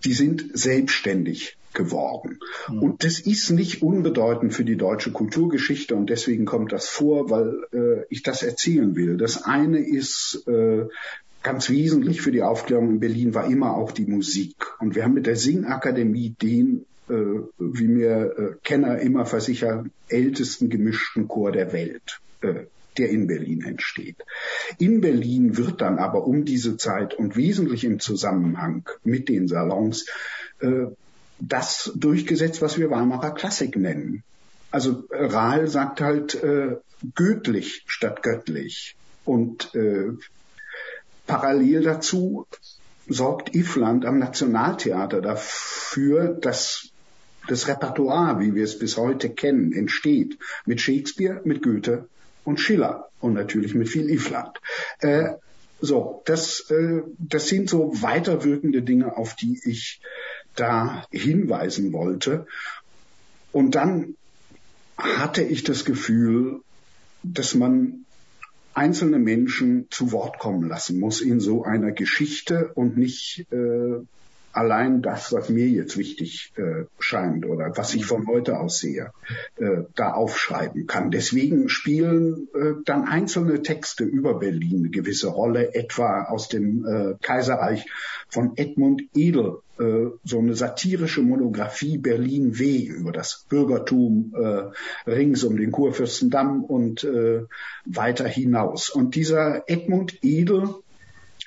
die sind selbstständig geworden. Mhm. Und das ist nicht unbedeutend für die deutsche Kulturgeschichte und deswegen kommt das vor, weil äh, ich das erzählen will. Das eine ist äh, ganz wesentlich für die Aufklärung in Berlin war immer auch die Musik. Und wir haben mit der Singakademie den äh, wie mir äh, Kenner immer versichern, ältesten gemischten Chor der Welt, äh, der in Berlin entsteht. In Berlin wird dann aber um diese Zeit und wesentlich im Zusammenhang mit den Salons äh, das durchgesetzt, was wir Weimarer Klassik nennen. Also äh, Rahl sagt halt äh, göttlich statt göttlich. Und äh, parallel dazu sorgt Ifland am Nationaltheater dafür, dass das Repertoire, wie wir es bis heute kennen, entsteht. Mit Shakespeare, mit Goethe und Schiller und natürlich mit viel Ifland. Äh, so, das, äh, das sind so weiterwirkende Dinge, auf die ich da hinweisen wollte. Und dann hatte ich das Gefühl, dass man einzelne Menschen zu Wort kommen lassen muss in so einer Geschichte und nicht äh, allein das, was mir jetzt wichtig äh, scheint oder was ich von heute aus sehe, äh, da aufschreiben kann. Deswegen spielen äh, dann einzelne Texte über Berlin eine gewisse Rolle, etwa aus dem äh, Kaiserreich von Edmund Edel, äh, so eine satirische Monographie Berlin W über das Bürgertum äh, rings um den Kurfürstendamm und äh, weiter hinaus. Und dieser Edmund Edel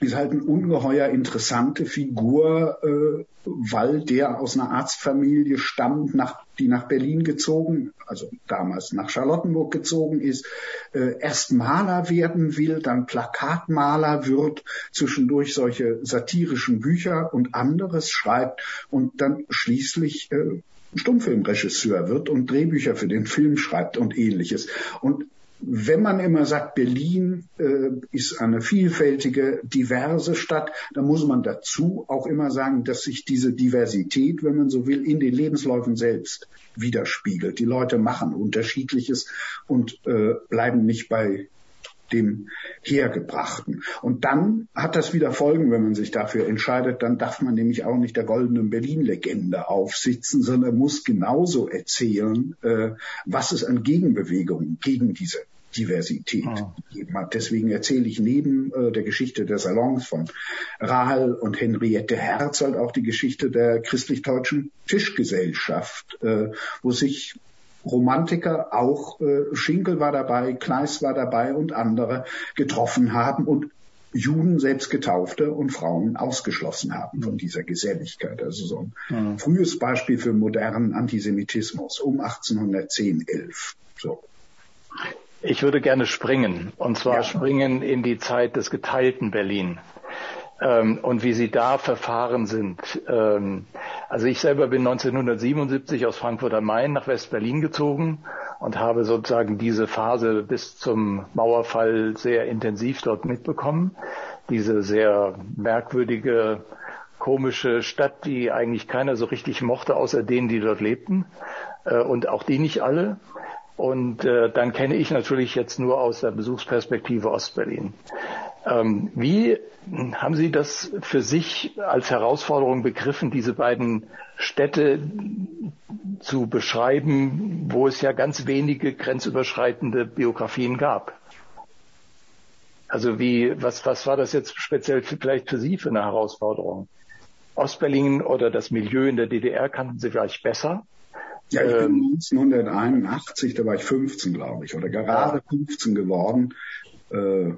ist halt eine ungeheuer interessante Figur, äh, weil der aus einer Arztfamilie stammt, nach, die nach Berlin gezogen, also damals nach Charlottenburg gezogen ist, äh, erst Maler werden will, dann Plakatmaler wird, zwischendurch solche satirischen Bücher und anderes schreibt und dann schließlich äh, Stummfilmregisseur wird und Drehbücher für den Film schreibt und ähnliches. Und wenn man immer sagt, Berlin äh, ist eine vielfältige, diverse Stadt, dann muss man dazu auch immer sagen, dass sich diese Diversität, wenn man so will, in den Lebensläufen selbst widerspiegelt. Die Leute machen unterschiedliches und äh, bleiben nicht bei dem Hergebrachten. Und dann hat das wieder Folgen, wenn man sich dafür entscheidet. Dann darf man nämlich auch nicht der goldenen Berlin-Legende aufsitzen, sondern muss genauso erzählen, äh, was es an Gegenbewegungen gegen diese Diversität oh. gegeben hat. Deswegen erzähle ich neben äh, der Geschichte der Salons von Rahl und Henriette Herzog auch die Geschichte der christlich-deutschen Tischgesellschaft, äh, wo sich Romantiker, auch äh, Schinkel war dabei, Kleist war dabei und andere getroffen haben und Juden selbst Getaufte und Frauen ausgeschlossen haben von dieser Geselligkeit. Also so ein mhm. frühes Beispiel für modernen Antisemitismus um 1810, 11. So. Ich würde gerne springen, und zwar ja. springen in die Zeit des geteilten Berlin ähm, und wie Sie da verfahren sind. Ähm, also ich selber bin 1977 aus Frankfurt am Main nach West-Berlin gezogen und habe sozusagen diese Phase bis zum Mauerfall sehr intensiv dort mitbekommen. Diese sehr merkwürdige, komische Stadt, die eigentlich keiner so richtig mochte, außer denen, die dort lebten. Äh, und auch die nicht alle. Und äh, dann kenne ich natürlich jetzt nur aus der Besuchsperspektive Ostberlin. Ähm, wie haben Sie das für sich als Herausforderung begriffen, diese beiden Städte zu beschreiben, wo es ja ganz wenige grenzüberschreitende Biografien gab? Also wie, was, was war das jetzt speziell vielleicht für Sie für eine Herausforderung? Ostberlin oder das Milieu in der DDR kannten Sie vielleicht besser? Ja, ich bin 1981, ähm, da war ich 15, glaube ich, oder gerade 15 geworden. Äh,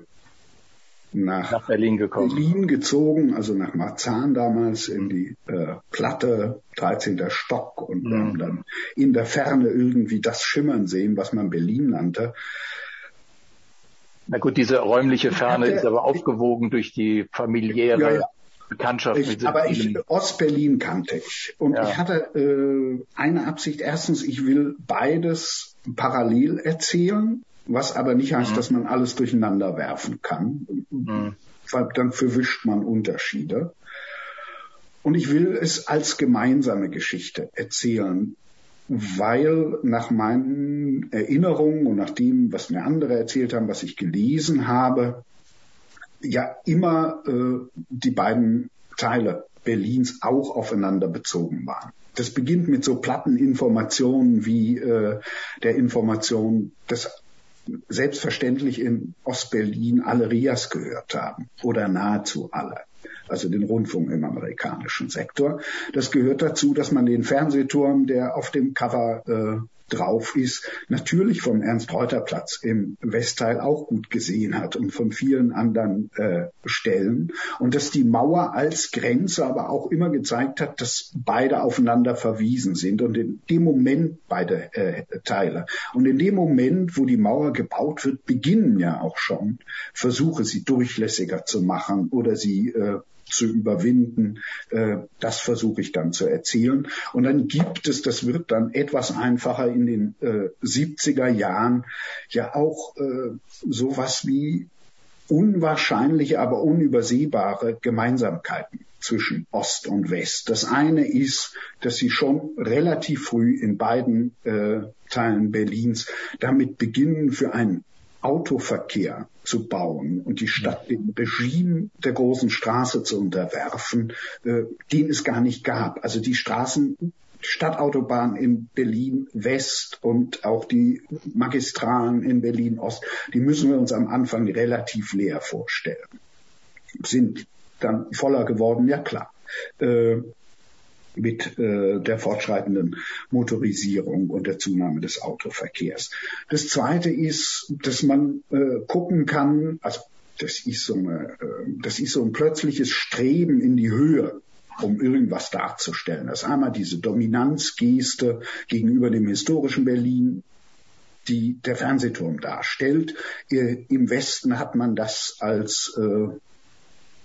nach, nach Berlin gekommen. Berlin gezogen, also nach Marzahn damals in die äh, Platte, 13. Stock und mhm. haben dann in der Ferne irgendwie das Schimmern sehen, was man Berlin nannte. Na gut, diese räumliche Ferne hatte, ist aber aufgewogen durch die familiäre ja, ja. Bekanntschaft. Ich, aber ich, Ostberlin kannte ich. Und ja. ich hatte äh, eine Absicht. Erstens, ich will beides parallel erzählen was aber nicht heißt, mhm. dass man alles durcheinander werfen kann, mhm. weil dann verwischt man Unterschiede. Und ich will es als gemeinsame Geschichte erzählen. weil nach meinen Erinnerungen und nach dem, was mir andere erzählt haben, was ich gelesen habe, ja immer äh, die beiden Teile Berlins auch aufeinander bezogen waren. Das beginnt mit so platten Informationen wie äh, der Information, dass selbstverständlich in Ostberlin alle Rias gehört haben oder nahezu alle also den Rundfunk im amerikanischen Sektor. Das gehört dazu, dass man den Fernsehturm, der auf dem Cover äh, drauf ist, natürlich vom Ernst-Reuter-Platz im Westteil auch gut gesehen hat und von vielen anderen äh, Stellen. Und dass die Mauer als Grenze aber auch immer gezeigt hat, dass beide aufeinander verwiesen sind und in dem Moment beide äh, Teile. Und in dem Moment, wo die Mauer gebaut wird, beginnen ja auch schon Versuche, sie durchlässiger zu machen oder sie äh, zu überwinden. Äh, das versuche ich dann zu erzählen. Und dann gibt es, das wird dann etwas einfacher in den äh, 70er Jahren, ja auch äh, sowas wie unwahrscheinliche, aber unübersehbare Gemeinsamkeiten zwischen Ost und West. Das eine ist, dass sie schon relativ früh in beiden äh, Teilen Berlins damit beginnen, für einen Autoverkehr zu bauen und die Stadt dem Regime der großen Straße zu unterwerfen, äh, den es gar nicht gab. Also die Straßen, Stadtautobahn in Berlin West und auch die Magistralen in Berlin Ost, die müssen wir uns am Anfang relativ leer vorstellen. Sind dann voller geworden, ja klar. Äh, mit äh, der fortschreitenden Motorisierung und der Zunahme des Autoverkehrs. Das Zweite ist, dass man äh, gucken kann, also das ist so eine, äh, das ist so ein plötzliches Streben in die Höhe um irgendwas darzustellen. Das ist einmal diese Dominanzgeste gegenüber dem historischen Berlin, die der Fernsehturm darstellt. Äh, Im Westen hat man das als äh,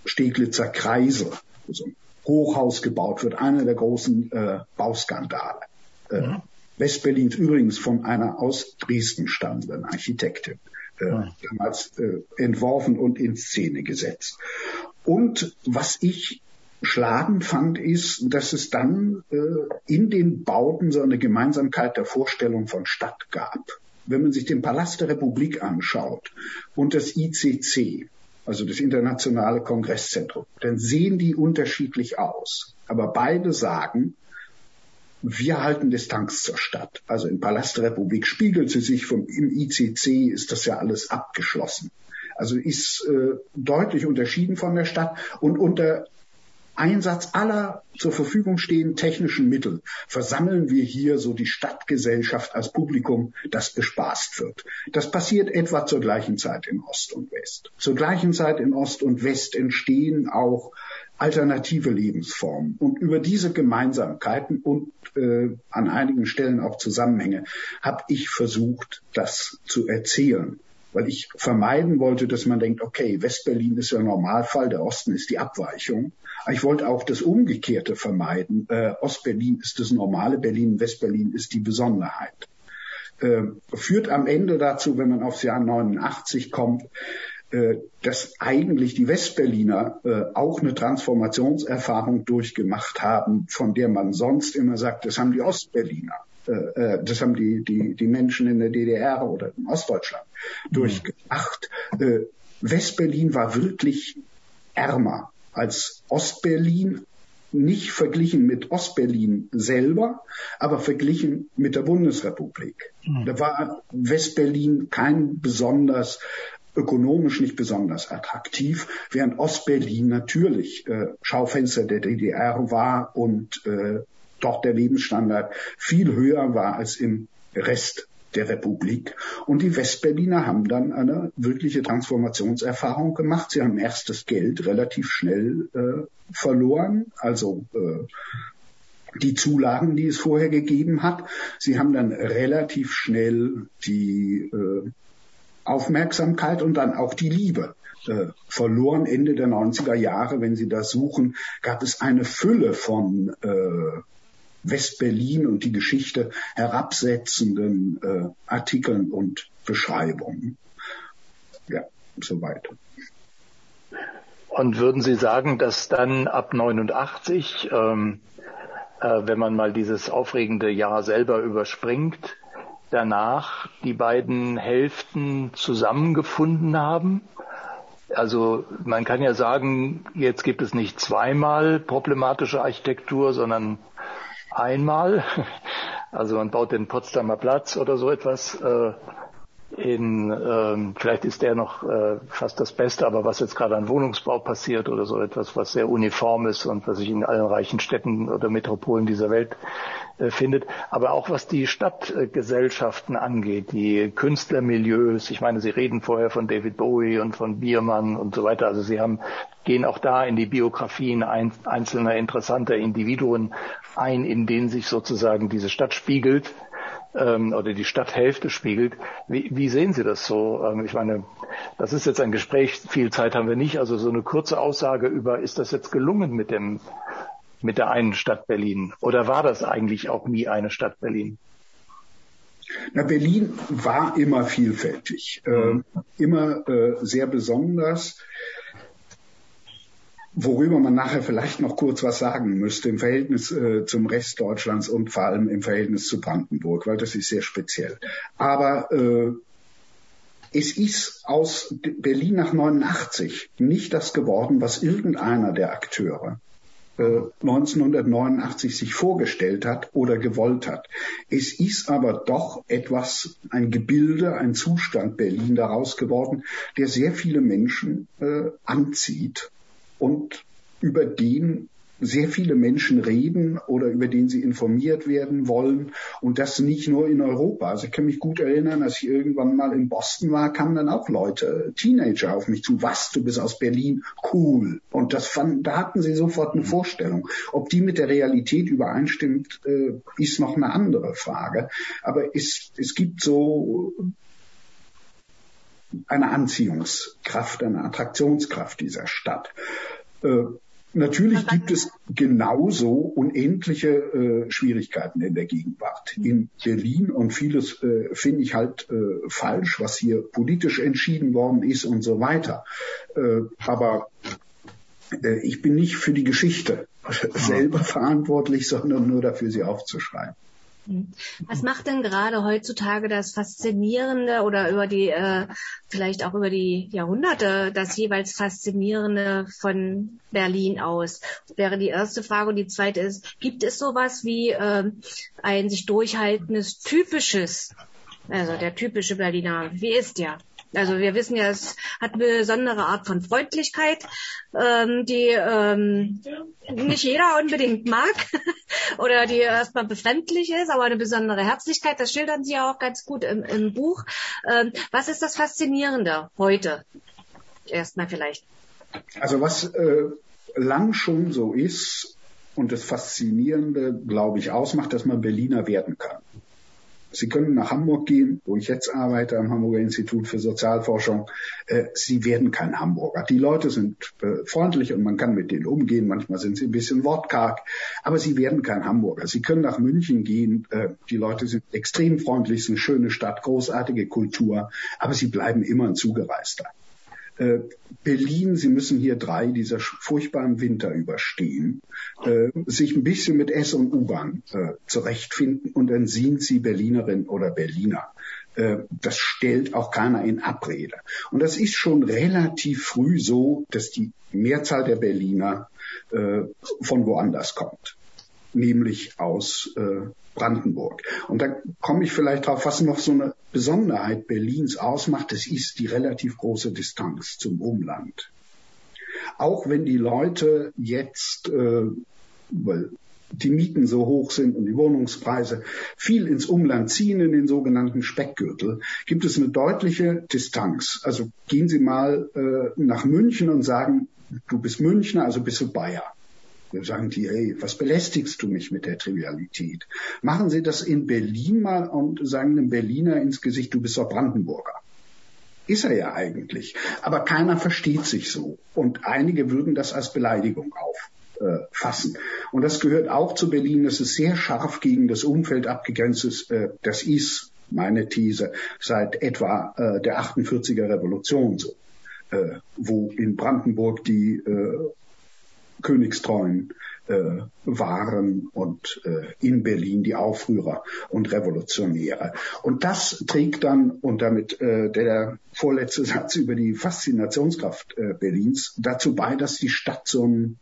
Steglitzer Kreisel, also Hochhaus gebaut wird, einer der großen äh, Bauskandale. Äh, ja. Westberlins übrigens von einer aus Dresden stammenden Architektin, äh, ja. damals äh, entworfen und in Szene gesetzt. Und was ich schlagend fand, ist, dass es dann äh, in den Bauten so eine Gemeinsamkeit der Vorstellung von Stadt gab. Wenn man sich den Palast der Republik anschaut und das ICC, also das Internationale Kongresszentrum, dann sehen die unterschiedlich aus. Aber beide sagen, wir halten Distanz zur Stadt. Also im Palast der Republik spiegelt sie sich vom, im ICC ist das ja alles abgeschlossen. Also ist äh, deutlich unterschieden von der Stadt und unter Einsatz aller zur Verfügung stehenden technischen Mittel versammeln wir hier so die Stadtgesellschaft als Publikum, das bespaßt wird. Das passiert etwa zur gleichen Zeit in Ost und West. Zur gleichen Zeit in Ost und West entstehen auch alternative Lebensformen. Und über diese Gemeinsamkeiten und äh, an einigen Stellen auch Zusammenhänge habe ich versucht, das zu erzählen weil ich vermeiden wollte, dass man denkt, okay, Westberlin ist der Normalfall, der Osten ist die Abweichung. Ich wollte auch das Umgekehrte vermeiden. Äh, Ostberlin ist das normale Berlin, Westberlin ist die Besonderheit. Äh, führt am Ende dazu, wenn man aufs Jahr 89 kommt, äh, dass eigentlich die Westberliner äh, auch eine Transformationserfahrung durchgemacht haben, von der man sonst immer sagt, das haben die Ostberliner. Äh, äh, das haben die, die, die Menschen in der DDR oder in Ostdeutschland mhm. durchgemacht. Äh, Westberlin war wirklich ärmer als Ostberlin, nicht verglichen mit Ostberlin selber, aber verglichen mit der Bundesrepublik. Mhm. Da war Westberlin kein besonders ökonomisch nicht besonders attraktiv, während Ostberlin natürlich äh, Schaufenster der DDR war und äh, dort der Lebensstandard viel höher war als im Rest der Republik. Und die Westberliner haben dann eine wirkliche Transformationserfahrung gemacht. Sie haben erst das Geld relativ schnell äh, verloren, also äh, die Zulagen, die es vorher gegeben hat. Sie haben dann relativ schnell die äh, Aufmerksamkeit und dann auch die Liebe äh, verloren. Ende der 90er Jahre, wenn Sie das suchen, gab es eine Fülle von äh, Westberlin und die Geschichte herabsetzenden äh, Artikeln und Beschreibungen. Ja, soweit. Und würden Sie sagen, dass dann ab 89 ähm, äh, wenn man mal dieses aufregende Jahr selber überspringt, danach die beiden Hälften zusammengefunden haben. Also man kann ja sagen, jetzt gibt es nicht zweimal problematische Architektur, sondern einmal. Also man baut den Potsdamer Platz oder so etwas. Äh, in, ähm, vielleicht ist der noch äh, fast das Beste, aber was jetzt gerade an Wohnungsbau passiert oder so etwas, was sehr uniform ist und was sich in allen reichen Städten oder Metropolen dieser Welt äh, findet, aber auch was die Stadtgesellschaften angeht, die Künstlermilieus. Ich meine, Sie reden vorher von David Bowie und von Biermann und so weiter. Also Sie haben gehen auch da in die Biografien ein, einzelner interessanter Individuen ein, in denen sich sozusagen diese Stadt spiegelt ähm, oder die Stadthälfte spiegelt. Wie, wie sehen Sie das so? Ähm, ich meine, das ist jetzt ein Gespräch, viel Zeit haben wir nicht, also so eine kurze Aussage über, ist das jetzt gelungen mit dem mit der einen Stadt Berlin? Oder war das eigentlich auch nie eine Stadt Berlin? Na, Berlin war immer vielfältig, äh, immer äh, sehr besonders worüber man nachher vielleicht noch kurz was sagen müsste im Verhältnis äh, zum Rest Deutschlands und vor allem im Verhältnis zu Brandenburg, weil das ist sehr speziell. Aber äh, es ist aus Berlin nach 89 nicht das geworden, was irgendeiner der Akteure 1989 äh, sich vorgestellt hat oder gewollt hat. Es ist aber doch etwas, ein Gebilde, ein Zustand Berlin daraus geworden, der sehr viele Menschen äh, anzieht und über den sehr viele Menschen reden oder über den sie informiert werden wollen und das nicht nur in Europa. Also ich kann mich gut erinnern, als ich irgendwann mal in Boston war, kamen dann auch Leute, Teenager auf mich zu, was, du bist aus Berlin, cool. Und das fand, da hatten sie sofort eine Vorstellung. Ob die mit der Realität übereinstimmt, äh, ist noch eine andere Frage. Aber es, es gibt so eine Anziehungskraft, eine Attraktionskraft dieser Stadt. Äh, natürlich gibt es genauso unendliche äh, Schwierigkeiten in der Gegenwart. In Berlin und vieles äh, finde ich halt äh, falsch, was hier politisch entschieden worden ist und so weiter. Äh, aber äh, ich bin nicht für die Geschichte selber verantwortlich, sondern nur dafür, sie aufzuschreiben. Hm. Was macht denn gerade heutzutage das Faszinierende oder über die, äh, vielleicht auch über die Jahrhunderte, das jeweils Faszinierende von Berlin aus? Wäre die erste Frage. Und die zweite ist, gibt es sowas wie äh, ein sich durchhaltendes typisches, also der typische Berliner, wie ist der? Also wir wissen ja, es hat eine besondere Art von Freundlichkeit, ähm, die ähm, nicht jeder unbedingt mag oder die erstmal befremdlich ist, aber eine besondere Herzlichkeit, das schildern Sie ja auch ganz gut im, im Buch. Ähm, was ist das Faszinierende heute? Erstmal vielleicht. Also was äh, lang schon so ist und das Faszinierende, glaube ich, ausmacht, dass man Berliner werden kann. Sie können nach Hamburg gehen, wo ich jetzt arbeite, am Hamburger Institut für Sozialforschung. Äh, Sie werden kein Hamburger. Die Leute sind äh, freundlich und man kann mit denen umgehen. Manchmal sind sie ein bisschen wortkarg, aber Sie werden kein Hamburger. Sie können nach München gehen. Äh, die Leute sind extrem freundlich, es ist eine schöne Stadt, großartige Kultur, aber Sie bleiben immer ein Zugereister. Äh, Berlin, Sie müssen hier drei dieser furchtbaren Winter überstehen, äh, sich ein bisschen mit S und U-Bahn äh, zurechtfinden und dann sind Sie Berlinerin oder Berliner. Äh, das stellt auch keiner in Abrede. Und das ist schon relativ früh so, dass die Mehrzahl der Berliner äh, von woanders kommt, nämlich aus äh, Brandenburg. Und da komme ich vielleicht drauf, was noch so eine Besonderheit Berlins ausmacht, das ist die relativ große Distanz zum Umland. Auch wenn die Leute jetzt, äh, weil die Mieten so hoch sind und die Wohnungspreise viel ins Umland ziehen, in den sogenannten Speckgürtel, gibt es eine deutliche Distanz. Also gehen Sie mal äh, nach München und sagen, du bist Münchner, also bist du Bayer. Da sagen die, hey, was belästigst du mich mit der Trivialität? Machen Sie das in Berlin mal und sagen einem Berliner ins Gesicht, du bist doch Brandenburger. Ist er ja eigentlich. Aber keiner versteht sich so. Und einige würden das als Beleidigung auffassen. Und das gehört auch zu Berlin, dass es sehr scharf gegen das Umfeld abgegrenzt ist. Äh, das ist meine These seit etwa äh, der 48er Revolution so, äh, wo in Brandenburg die königstreuen äh, waren und äh, in Berlin die Aufrührer und Revolutionäre. Und das trägt dann, und damit äh, der vorletzte Satz über die Faszinationskraft äh, Berlins, dazu bei, dass die Stadt so ein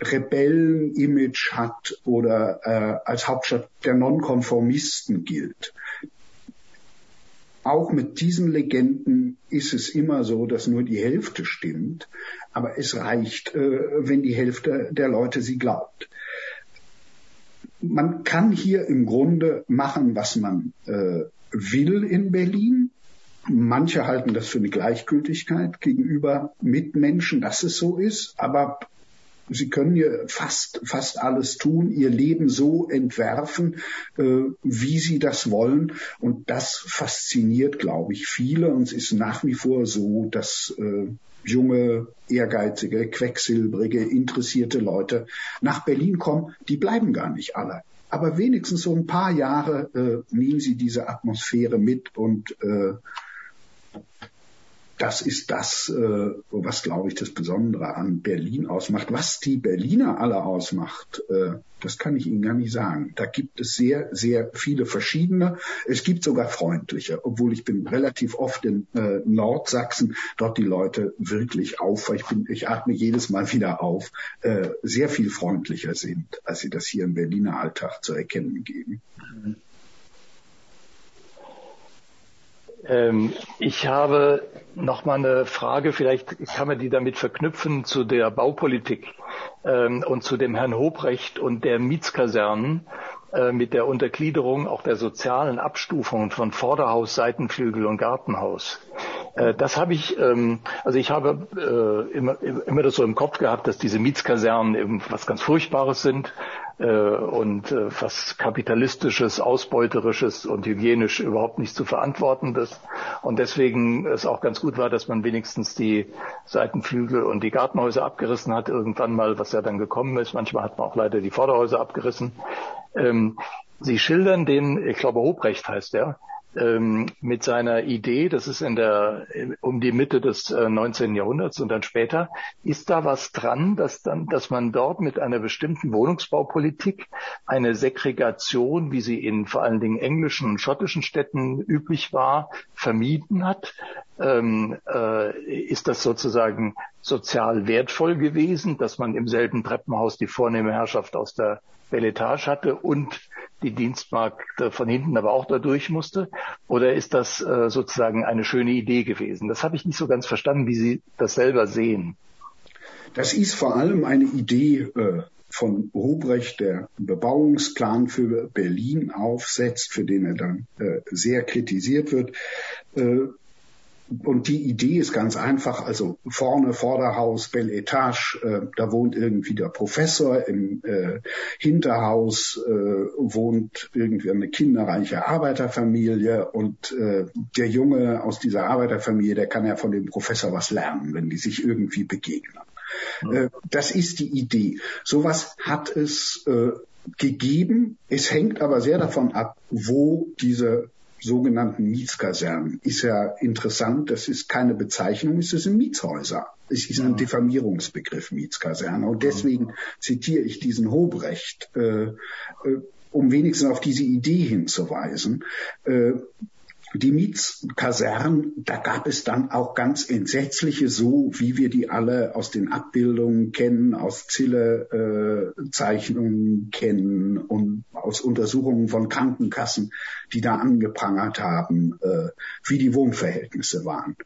Rebellen-Image hat oder äh, als Hauptstadt der Nonkonformisten gilt. Auch mit diesen Legenden ist es immer so, dass nur die Hälfte stimmt, aber es reicht, äh, wenn die Hälfte der Leute sie glaubt. Man kann hier im Grunde machen, was man äh, will in Berlin. Manche halten das für eine Gleichgültigkeit gegenüber Mitmenschen, dass es so ist, aber Sie können hier fast, fast alles tun, Ihr Leben so entwerfen, äh, wie Sie das wollen. Und das fasziniert, glaube ich, viele. Und es ist nach wie vor so, dass äh, junge, ehrgeizige, quecksilbrige, interessierte Leute nach Berlin kommen. Die bleiben gar nicht alle. Aber wenigstens so ein paar Jahre äh, nehmen sie diese Atmosphäre mit und äh, das ist das, äh, was, glaube ich, das Besondere an Berlin ausmacht. Was die Berliner alle ausmacht, äh, das kann ich Ihnen gar nicht sagen. Da gibt es sehr, sehr viele verschiedene. Es gibt sogar freundliche, obwohl ich bin relativ oft in äh, Nordsachsen, dort die Leute wirklich auf, ich bin, ich atme jedes Mal wieder auf, äh, sehr viel freundlicher sind, als sie das hier im Berliner Alltag zu erkennen geben. Ähm, ich habe noch mal eine Frage, vielleicht kann man die damit verknüpfen zu der Baupolitik ähm, und zu dem Herrn Hobrecht und der Mietskasernen äh, mit der Untergliederung auch der sozialen Abstufungen von Vorderhaus, Seitenflügel und Gartenhaus. Äh, das habe ich, ähm, also ich habe äh, immer, immer das so im Kopf gehabt, dass diese Mietskasernen eben was ganz Furchtbares sind und äh, was kapitalistisches, ausbeuterisches und hygienisch überhaupt nicht zu verantworten ist. Und deswegen es auch ganz gut war, dass man wenigstens die Seitenflügel und die Gartenhäuser abgerissen hat, irgendwann mal, was ja dann gekommen ist. Manchmal hat man auch leider die Vorderhäuser abgerissen. Ähm, Sie schildern den, ich glaube Hobrecht heißt der, ähm, mit seiner Idee, das ist in der um die Mitte des äh, 19. Jahrhunderts und dann später, ist da was dran, dass dann, dass man dort mit einer bestimmten Wohnungsbaupolitik eine Segregation, wie sie in vor allen Dingen englischen und schottischen Städten üblich war, vermieden hat? Ähm, äh, ist das sozusagen sozial wertvoll gewesen, dass man im selben Treppenhaus die vornehme Herrschaft aus der Belle Etage hatte und die Dienstmarkt von hinten aber auch da durch musste? Oder ist das äh, sozusagen eine schöne Idee gewesen? Das habe ich nicht so ganz verstanden, wie Sie das selber sehen. Das ist vor allem eine Idee äh, von Hobrecht, der Bebauungsplan für Berlin aufsetzt, für den er dann äh, sehr kritisiert wird. Und die Idee ist ganz einfach, also vorne Vorderhaus, Belle Etage, äh, da wohnt irgendwie der Professor, im äh, Hinterhaus äh, wohnt irgendwie eine kinderreiche Arbeiterfamilie und äh, der Junge aus dieser Arbeiterfamilie, der kann ja von dem Professor was lernen, wenn die sich irgendwie begegnen. Mhm. das ist die Idee. Sowas hat es äh, gegeben. Es hängt aber sehr davon ab, wo diese sogenannten Mietskasernen ist ja interessant. Das ist keine Bezeichnung, es sind Mietshäuser. Es ist ein Diffamierungsbegriff Mietskaserne. Und deswegen zitiere ich diesen Hobrecht, äh, äh, um wenigstens auf diese Idee hinzuweisen. Äh, die Mietskasernen, da gab es dann auch ganz entsetzliche, so wie wir die alle aus den Abbildungen kennen, aus Zille-Zeichnungen äh, kennen und aus Untersuchungen von Krankenkassen, die da angeprangert haben, äh, wie die Wohnverhältnisse waren.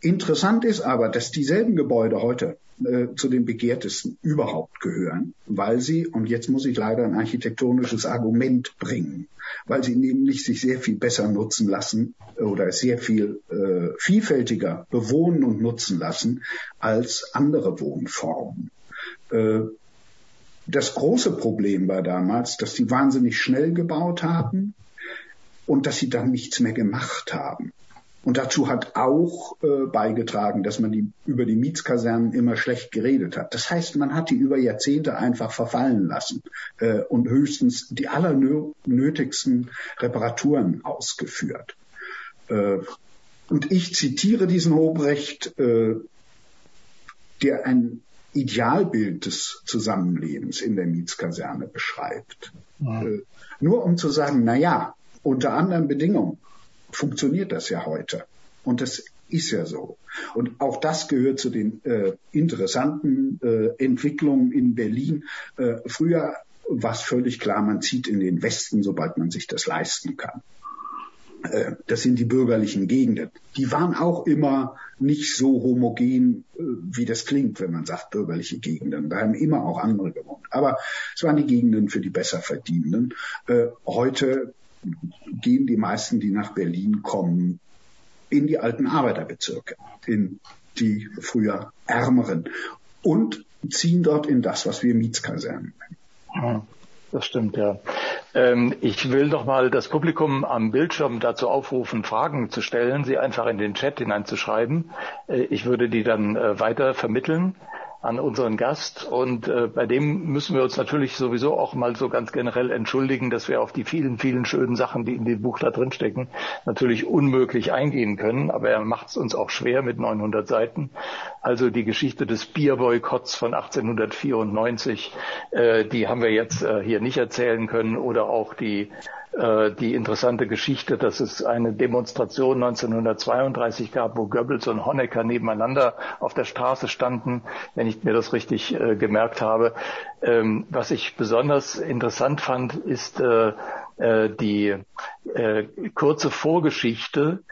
Interessant ist aber, dass dieselben Gebäude heute äh, zu den begehrtesten überhaupt gehören, weil sie, und jetzt muss ich leider ein architektonisches Argument bringen, weil sie nämlich sich sehr viel besser nutzen lassen oder sehr viel äh, vielfältiger bewohnen und nutzen lassen als andere Wohnformen. Das große Problem war damals, dass sie wahnsinnig schnell gebaut haben und dass sie dann nichts mehr gemacht haben. Und dazu hat auch äh, beigetragen, dass man die, über die Mietskasernen immer schlecht geredet hat. Das heißt, man hat die über Jahrzehnte einfach verfallen lassen äh, und höchstens die allernötigsten Reparaturen ausgeführt. Äh, und ich zitiere diesen Hobrecht, äh, der ein Idealbild des Zusammenlebens in der Mietskaserne beschreibt. Ja. Äh, nur um zu sagen, na ja, unter anderen Bedingungen funktioniert das ja heute. Und das ist ja so. Und auch das gehört zu den äh, interessanten äh, Entwicklungen in Berlin. Äh, früher war es völlig klar, man zieht in den Westen, sobald man sich das leisten kann. Äh, das sind die bürgerlichen Gegenden. Die waren auch immer nicht so homogen, äh, wie das klingt, wenn man sagt bürgerliche Gegenden. Da haben immer auch andere gewohnt. Aber es waren die Gegenden für die Besserverdienenden. Äh, heute gehen die meisten, die nach Berlin kommen, in die alten Arbeiterbezirke, in die früher ärmeren und ziehen dort in das, was wir Mietskasernen nennen. Das stimmt, ja. Ähm, ich will doch mal das Publikum am Bildschirm dazu aufrufen, Fragen zu stellen, sie einfach in den Chat hineinzuschreiben. Äh, ich würde die dann äh, weiter vermitteln an unseren Gast. Und äh, bei dem müssen wir uns natürlich sowieso auch mal so ganz generell entschuldigen, dass wir auf die vielen, vielen schönen Sachen, die in dem Buch da drin stecken, natürlich unmöglich eingehen können. Aber er macht es uns auch schwer mit 900 Seiten. Also die Geschichte des Bierboykotts von 1894, äh, die haben wir jetzt äh, hier nicht erzählen können. Oder auch die äh, die interessante Geschichte, dass es eine Demonstration 1932 gab, wo Goebbels und Honecker nebeneinander auf der Straße standen, wenn ich mir das richtig äh, gemerkt habe. Ähm, was ich besonders interessant fand, ist äh, äh die äh, kurze Vorgeschichte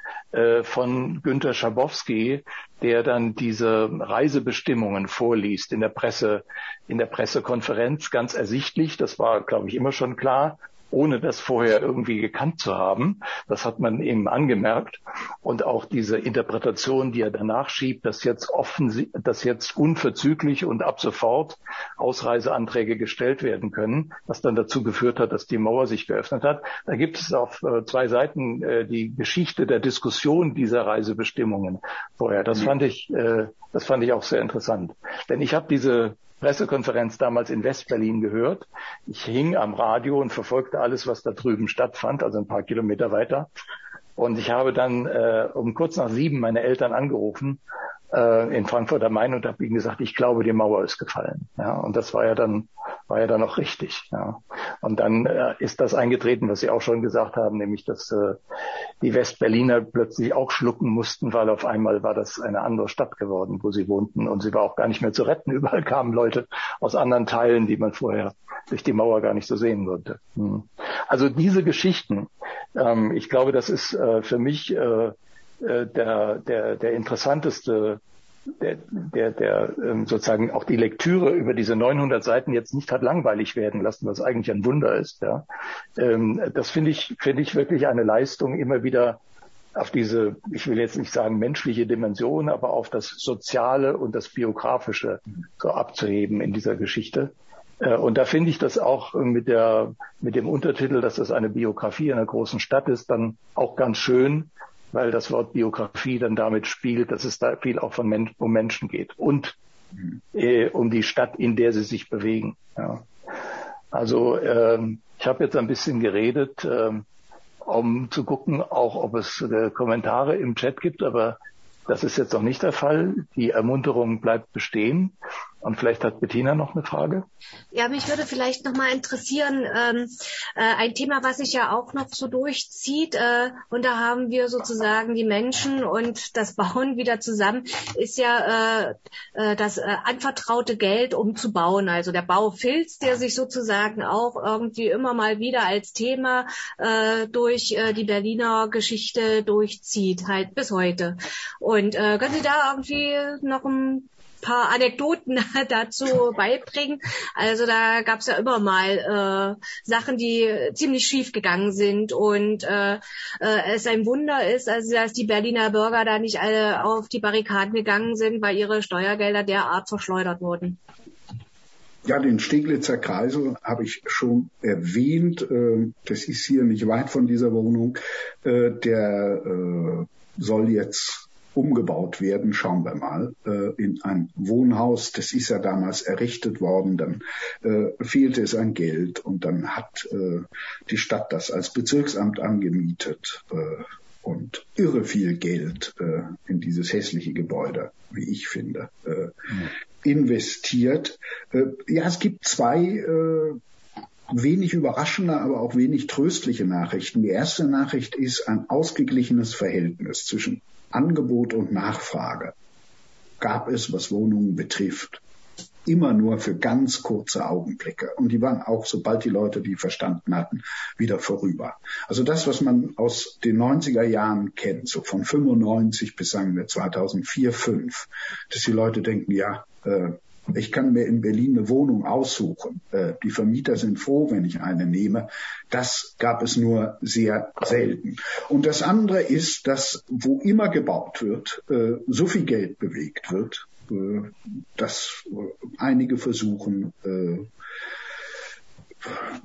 von Günter Schabowski, der dann diese Reisebestimmungen vorliest in der Presse, in der Pressekonferenz ganz ersichtlich. Das war, glaube ich, immer schon klar ohne das vorher irgendwie gekannt zu haben. Das hat man eben angemerkt. Und auch diese Interpretation, die er danach schiebt, dass jetzt offen, dass jetzt unverzüglich und ab sofort Ausreiseanträge gestellt werden können, was dann dazu geführt hat, dass die Mauer sich geöffnet hat. Da gibt es auf äh, zwei Seiten äh, die Geschichte der Diskussion dieser Reisebestimmungen vorher. Das mhm. fand ich, äh, das fand ich auch sehr interessant. Denn ich habe diese Pressekonferenz damals in Westberlin gehört. Ich hing am Radio und verfolgte alles, was da drüben stattfand, also ein paar Kilometer weiter. Und ich habe dann äh, um kurz nach sieben meine Eltern angerufen äh, in Frankfurt am Main und habe ihnen gesagt, ich glaube, die Mauer ist gefallen. Ja, und das war ja dann war ja dann auch richtig. Ja. Und dann äh, ist das eingetreten, was Sie auch schon gesagt haben, nämlich dass äh, die Westberliner plötzlich auch schlucken mussten, weil auf einmal war das eine andere Stadt geworden, wo sie wohnten und sie war auch gar nicht mehr zu retten. Überall kamen Leute aus anderen Teilen, die man vorher durch die Mauer gar nicht so sehen konnte. Hm. Also diese Geschichten, ähm, ich glaube, das ist äh, für mich äh, äh, der, der, der interessanteste der, der, der ähm, sozusagen auch die Lektüre über diese 900 Seiten jetzt nicht hat langweilig werden lassen, was eigentlich ein Wunder ist. Ja. Ähm, das finde ich, finde ich wirklich eine Leistung, immer wieder auf diese, ich will jetzt nicht sagen menschliche Dimension, aber auf das Soziale und das Biografische so abzuheben in dieser Geschichte. Äh, und da finde ich das auch mit der, mit dem Untertitel, dass das eine Biografie einer großen Stadt ist, dann auch ganz schön, weil das Wort Biografie dann damit spielt, dass es da viel auch von Men um Menschen geht und äh, um die Stadt, in der sie sich bewegen. Ja. Also ähm, ich habe jetzt ein bisschen geredet, ähm, um zu gucken, auch ob es äh, Kommentare im Chat gibt, aber das ist jetzt noch nicht der Fall. Die Ermunterung bleibt bestehen. Und vielleicht hat Bettina noch eine Frage. Ja, mich würde vielleicht noch mal interessieren, ähm, äh, ein Thema, was sich ja auch noch so durchzieht, äh, und da haben wir sozusagen die Menschen und das Bauen wieder zusammen, ist ja äh, äh, das äh, anvertraute Geld, um zu bauen. Also der Baufilz, der sich sozusagen auch irgendwie immer mal wieder als Thema äh, durch äh, die Berliner Geschichte durchzieht, halt bis heute. Und äh, können Sie da irgendwie noch ein paar Anekdoten dazu beibringen. Also da gab es ja immer mal äh, Sachen, die ziemlich schief gegangen sind und äh, äh, es ein Wunder ist, also dass die Berliner Bürger da nicht alle auf die Barrikaden gegangen sind, weil ihre Steuergelder derart verschleudert wurden. Ja, den Steglitzer Kreisel habe ich schon erwähnt. Äh, das ist hier nicht weit von dieser Wohnung. Äh, der äh, soll jetzt umgebaut werden, schauen wir mal, äh, in ein Wohnhaus. Das ist ja damals errichtet worden, dann äh, fehlte es an Geld und dann hat äh, die Stadt das als Bezirksamt angemietet. Äh, und irre viel Geld äh, in dieses hässliche Gebäude, wie ich finde, mhm. investiert. Ja, es gibt zwei wenig überraschende, aber auch wenig tröstliche Nachrichten. Die erste Nachricht ist ein ausgeglichenes Verhältnis zwischen Angebot und Nachfrage. Gab es, was Wohnungen betrifft, immer nur für ganz kurze Augenblicke. Und die waren auch, sobald die Leute die verstanden hatten, wieder vorüber. Also das, was man aus den 90er Jahren kennt, so von 95 bis sagen wir 2004, 5, dass die Leute denken, ja, äh, ich kann mir in Berlin eine Wohnung aussuchen. Äh, die Vermieter sind froh, wenn ich eine nehme. Das gab es nur sehr selten. Und das andere ist, dass wo immer gebaut wird, äh, so viel Geld bewegt wird, äh, dass einige versuchen,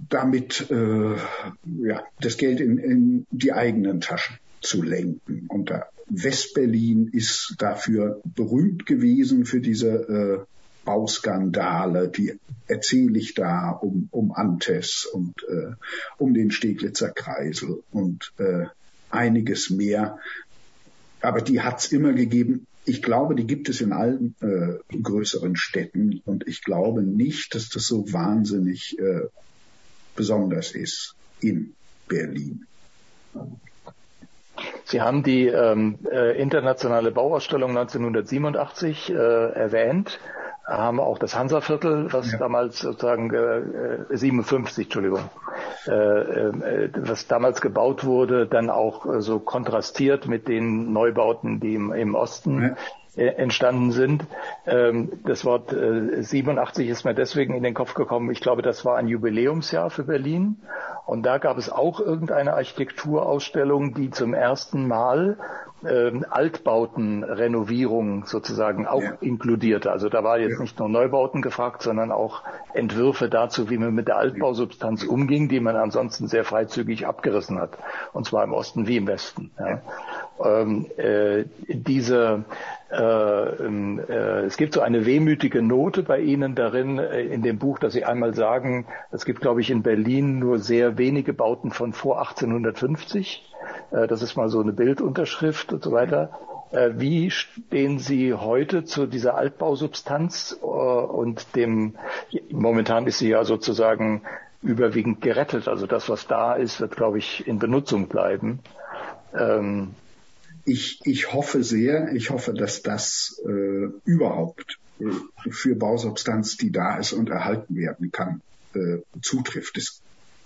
damit ja, das Geld in, in die eigenen Taschen zu lenken. Und Westberlin ist dafür berühmt gewesen für diese Bauskandale, die erzähle ich da um, um Antes und äh, um den Steglitzer Kreisel und äh, einiges mehr. Aber die hat es immer gegeben. Ich glaube, die gibt es in allen äh, größeren Städten und ich glaube nicht, dass das so wahnsinnig äh, besonders ist in Berlin. Sie haben die ähm, äh, internationale Bauausstellung 1987 äh, erwähnt haben auch das Hansaviertel, was ja. damals sozusagen äh, 57, Entschuldigung, äh, äh, was damals gebaut wurde, dann auch äh, so kontrastiert mit den Neubauten, die im, im Osten ja. Äh, entstanden sind. Ähm, das Wort äh, 87 ist mir deswegen in den Kopf gekommen. Ich glaube, das war ein Jubiläumsjahr für Berlin. Und da gab es auch irgendeine Architekturausstellung, die zum ersten Mal ähm, Altbautenrenovierung sozusagen auch ja. inkludierte. Also da war jetzt ja. nicht nur Neubauten gefragt, sondern auch Entwürfe dazu, wie man mit der Altbausubstanz umging, die man ansonsten sehr freizügig abgerissen hat. Und zwar im Osten wie im Westen. Ja. Ähm, äh, diese äh, ähm, äh, es gibt so eine wehmütige Note bei Ihnen darin äh, in dem Buch, dass Sie einmal sagen, es gibt, glaube ich, in Berlin nur sehr wenige Bauten von vor 1850. Äh, das ist mal so eine Bildunterschrift und so weiter. Äh, wie stehen Sie heute zu dieser Altbausubstanz äh, und dem, momentan ist sie ja sozusagen überwiegend gerettet. Also das, was da ist, wird, glaube ich, in Benutzung bleiben. Ähm, ich, ich hoffe sehr, ich hoffe, dass das äh, überhaupt äh, für Bausubstanz, die da ist und erhalten werden kann, äh, zutrifft. Es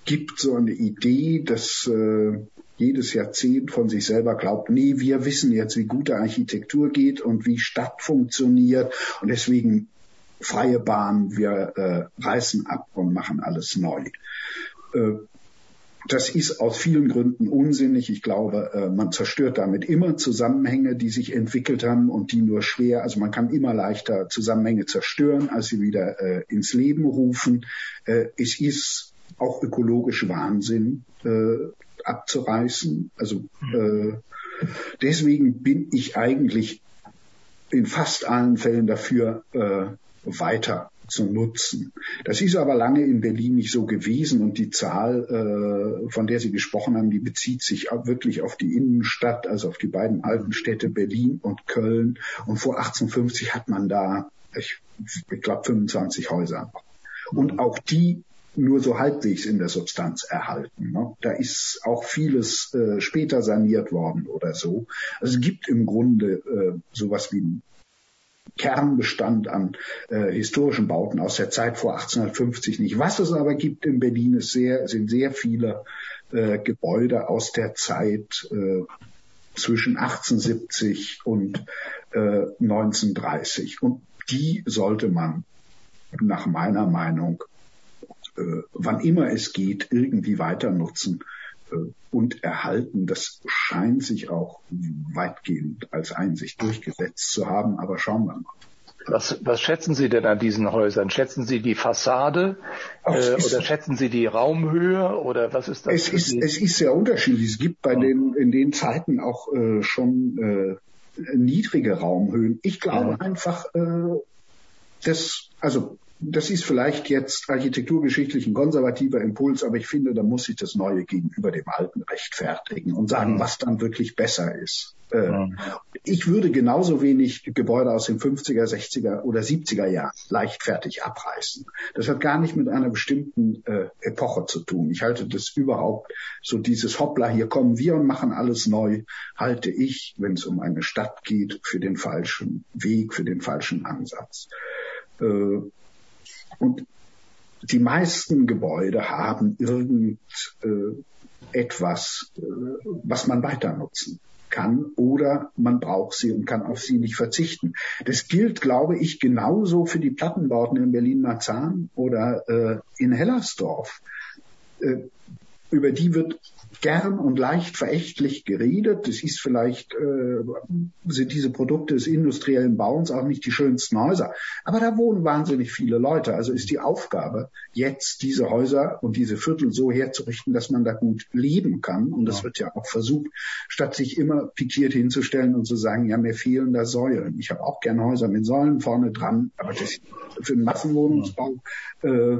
gibt so eine Idee, dass äh, jedes Jahrzehnt von sich selber glaubt, nee, wir wissen jetzt, wie gute Architektur geht und wie Stadt funktioniert und deswegen freie Bahn, wir äh, reißen ab und machen alles neu. Äh, das ist aus vielen Gründen unsinnig. Ich glaube, äh, man zerstört damit immer Zusammenhänge, die sich entwickelt haben und die nur schwer, also man kann immer leichter Zusammenhänge zerstören, als sie wieder äh, ins Leben rufen. Äh, es ist auch ökologisch Wahnsinn abzureißen. Also deswegen bin ich eigentlich in fast allen Fällen dafür, weiter zu nutzen. Das ist aber lange in Berlin nicht so gewesen und die Zahl, äh, von der Sie gesprochen haben, die bezieht sich wirklich auf die Innenstadt, also auf die beiden alten Städte Berlin und Köln. Und vor 1850 hat man da, ich, ich glaube, 25 Häuser. Und auch die nur so halbwegs in der Substanz erhalten. Ne? Da ist auch vieles äh, später saniert worden oder so. Also es gibt im Grunde äh, sowas wie ein Kernbestand an äh, historischen Bauten aus der Zeit vor 1850 nicht. Was es aber gibt in Berlin ist sehr, sind sehr viele äh, Gebäude aus der Zeit äh, zwischen 1870 und äh, 1930. Und die sollte man nach meiner Meinung, wann immer es geht, irgendwie weiter nutzen und erhalten. Das scheint sich auch weitgehend als Einsicht durchgesetzt zu haben, aber schauen wir mal. Was, was schätzen Sie denn an diesen Häusern? Schätzen Sie die Fassade äh, oder schätzen Sie die Raumhöhe oder was ist das? Es ist, es ist sehr unterschiedlich. Es gibt bei den in den Zeiten auch äh, schon äh, niedrige Raumhöhen. Ich glaube ja. einfach, äh, dass also das ist vielleicht jetzt architekturgeschichtlich ein konservativer Impuls, aber ich finde, da muss sich das Neue gegenüber dem Alten rechtfertigen und sagen, mhm. was dann wirklich besser ist. Äh, mhm. Ich würde genauso wenig Gebäude aus den 50er, 60er oder 70er Jahren leichtfertig abreißen. Das hat gar nicht mit einer bestimmten äh, Epoche zu tun. Ich halte das überhaupt so dieses Hoppla, hier kommen wir und machen alles neu, halte ich, wenn es um eine Stadt geht, für den falschen Weg, für den falschen Ansatz. Äh, und die meisten Gebäude haben irgendetwas, äh, was man weiter nutzen kann oder man braucht sie und kann auf sie nicht verzichten. Das gilt, glaube ich, genauso für die Plattenbauten in Berlin-Marzahn oder äh, in Hellersdorf. Äh, über die wird gern und leicht verächtlich geredet. Das ist vielleicht, äh, sind diese Produkte des industriellen Bauens auch nicht die schönsten Häuser. Aber da wohnen wahnsinnig viele Leute. Also ist die Aufgabe, jetzt diese Häuser und diese Viertel so herzurichten, dass man da gut leben kann. Und das ja. wird ja auch versucht, statt sich immer pikiert hinzustellen und zu sagen, ja, mir fehlen da Säulen. Ich habe auch gern Häuser mit Säulen vorne dran, aber das ist für den Massenwohnungsbau äh,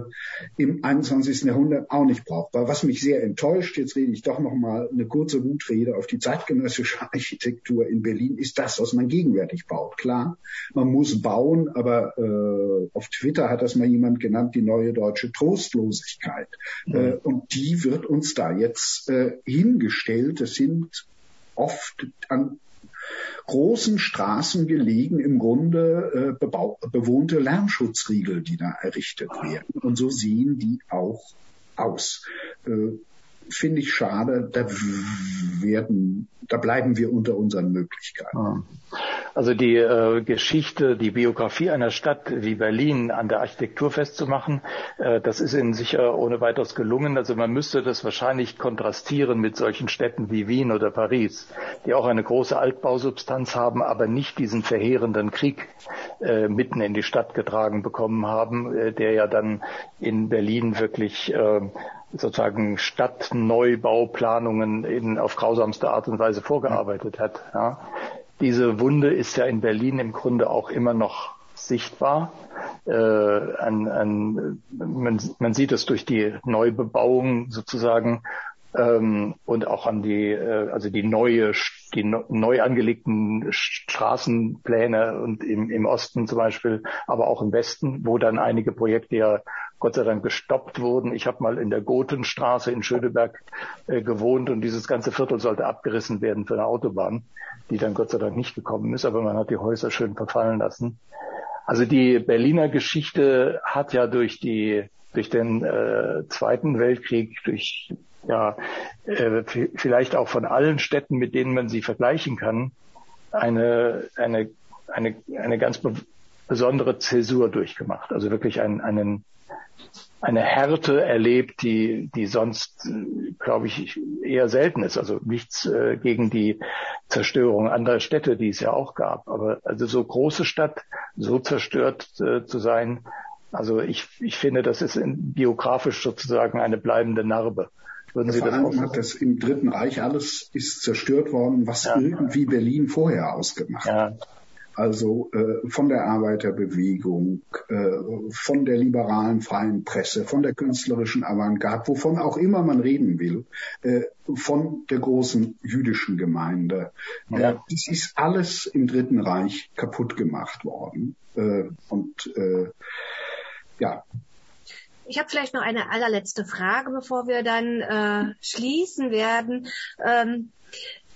im 21. Jahrhundert auch nicht brauchbar. Was mich sehr enttäuscht, jetzt rede ich doch noch mal eine kurze Wutrede auf die zeitgenössische Architektur in Berlin, ist das, was man gegenwärtig baut. Klar, man muss bauen, aber äh, auf Twitter hat das mal jemand genannt, die neue deutsche Trostlosigkeit. Mhm. Äh, und die wird uns da jetzt äh, hingestellt. Das sind oft an großen Straßen gelegen im Grunde äh, bewohnte Lärmschutzriegel, die da errichtet werden. Und so sehen die auch aus. Äh, Finde ich schade. Da werden, da bleiben wir unter unseren Möglichkeiten. Also die äh, Geschichte, die Biografie einer Stadt wie Berlin an der Architektur festzumachen, äh, das ist Ihnen sicher ohne weiteres gelungen. Also man müsste das wahrscheinlich kontrastieren mit solchen Städten wie Wien oder Paris, die auch eine große Altbausubstanz haben, aber nicht diesen verheerenden Krieg äh, mitten in die Stadt getragen bekommen haben, äh, der ja dann in Berlin wirklich äh, sozusagen Stadtneubauplanungen in, auf grausamste Art und Weise vorgearbeitet hat. Ja. Diese Wunde ist ja in Berlin im Grunde auch immer noch sichtbar. Äh, an, an, man, man sieht es durch die Neubebauung sozusagen ähm, und auch an die, äh, also die neue, die no, neu angelegten Straßenpläne und im, im Osten zum Beispiel, aber auch im Westen, wo dann einige Projekte ja Gott sei Dank gestoppt wurden. Ich habe mal in der Gotenstraße in Schöneberg äh, gewohnt und dieses ganze Viertel sollte abgerissen werden für eine Autobahn die dann Gott sei Dank nicht gekommen ist, aber man hat die Häuser schön verfallen lassen. Also die Berliner Geschichte hat ja durch die durch den äh, Zweiten Weltkrieg, durch ja äh, vielleicht auch von allen Städten, mit denen man sie vergleichen kann, eine eine eine eine ganz be besondere Zäsur durchgemacht. Also wirklich einen, einen eine Härte erlebt, die, die sonst, glaube ich, eher selten ist. Also nichts äh, gegen die Zerstörung anderer Städte, die es ja auch gab. Aber also so große Stadt, so zerstört äh, zu sein, also ich, ich finde, das ist in, biografisch sozusagen eine bleibende Narbe. Würden Sie das auch hat im Dritten Reich alles ist zerstört worden, was ja. irgendwie Berlin vorher ausgemacht ja. hat also äh, von der Arbeiterbewegung, äh, von der liberalen freien Presse, von der künstlerischen Avantgarde, wovon auch immer man reden will, äh, von der großen jüdischen Gemeinde. Ja. Äh, das ist alles im Dritten Reich kaputt gemacht worden. Äh, und äh, ja, ich habe vielleicht noch eine allerletzte Frage, bevor wir dann äh, schließen werden. Ähm,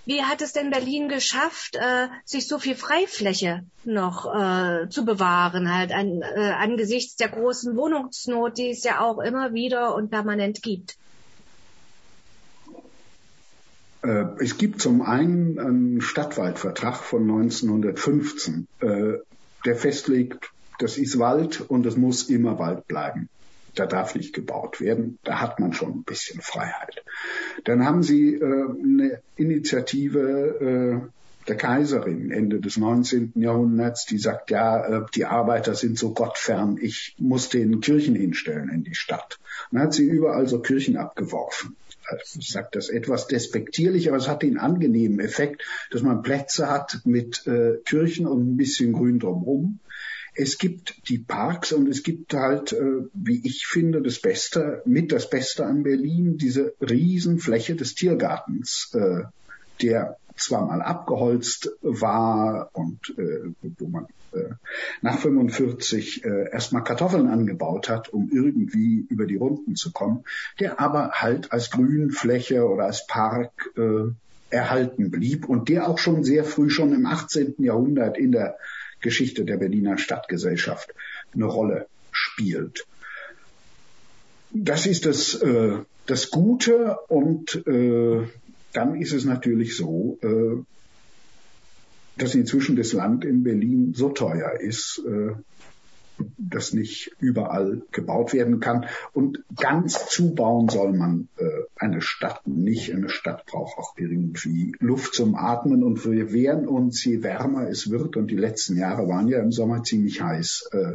wie hat es denn Berlin geschafft, äh, sich so viel Freifläche noch äh, zu bewahren, halt an, äh, angesichts der großen Wohnungsnot, die es ja auch immer wieder und permanent gibt? Äh, es gibt zum einen einen Stadtwaldvertrag von 1915, äh, der festlegt, das ist Wald und es muss immer Wald bleiben da darf nicht gebaut werden. Da hat man schon ein bisschen Freiheit. Dann haben sie äh, eine Initiative äh, der Kaiserin Ende des 19. Jahrhunderts, die sagt, ja, äh, die Arbeiter sind so gottfern, ich muss den Kirchen hinstellen in die Stadt. Dann hat sie überall so Kirchen abgeworfen. Also ich sage das etwas despektierlich, aber es hat den angenehmen Effekt, dass man Plätze hat mit äh, Kirchen und ein bisschen Grün drumherum es gibt die Parks und es gibt halt, äh, wie ich finde, das Beste, mit das Beste an Berlin, diese Riesenfläche des Tiergartens, äh, der zwar mal abgeholzt war und äh, wo man nach 45 äh, erstmal Kartoffeln angebaut hat, um irgendwie über die Runden zu kommen, der aber halt als Grünfläche oder als Park erhalten blieb und der auch schon sehr früh, schon im 18. Jahrhundert in der Geschichte der Berliner Stadtgesellschaft eine Rolle spielt. Das ist das, äh, das Gute und äh, dann ist es natürlich so, äh, dass inzwischen das Land in Berlin so teuer ist, äh, das nicht überall gebaut werden kann. Und ganz zubauen soll man äh, eine Stadt nicht. Eine Stadt braucht auch irgendwie Luft zum Atmen. Und wir wehren uns, je wärmer es wird, und die letzten Jahre waren ja im Sommer ziemlich heiß, äh,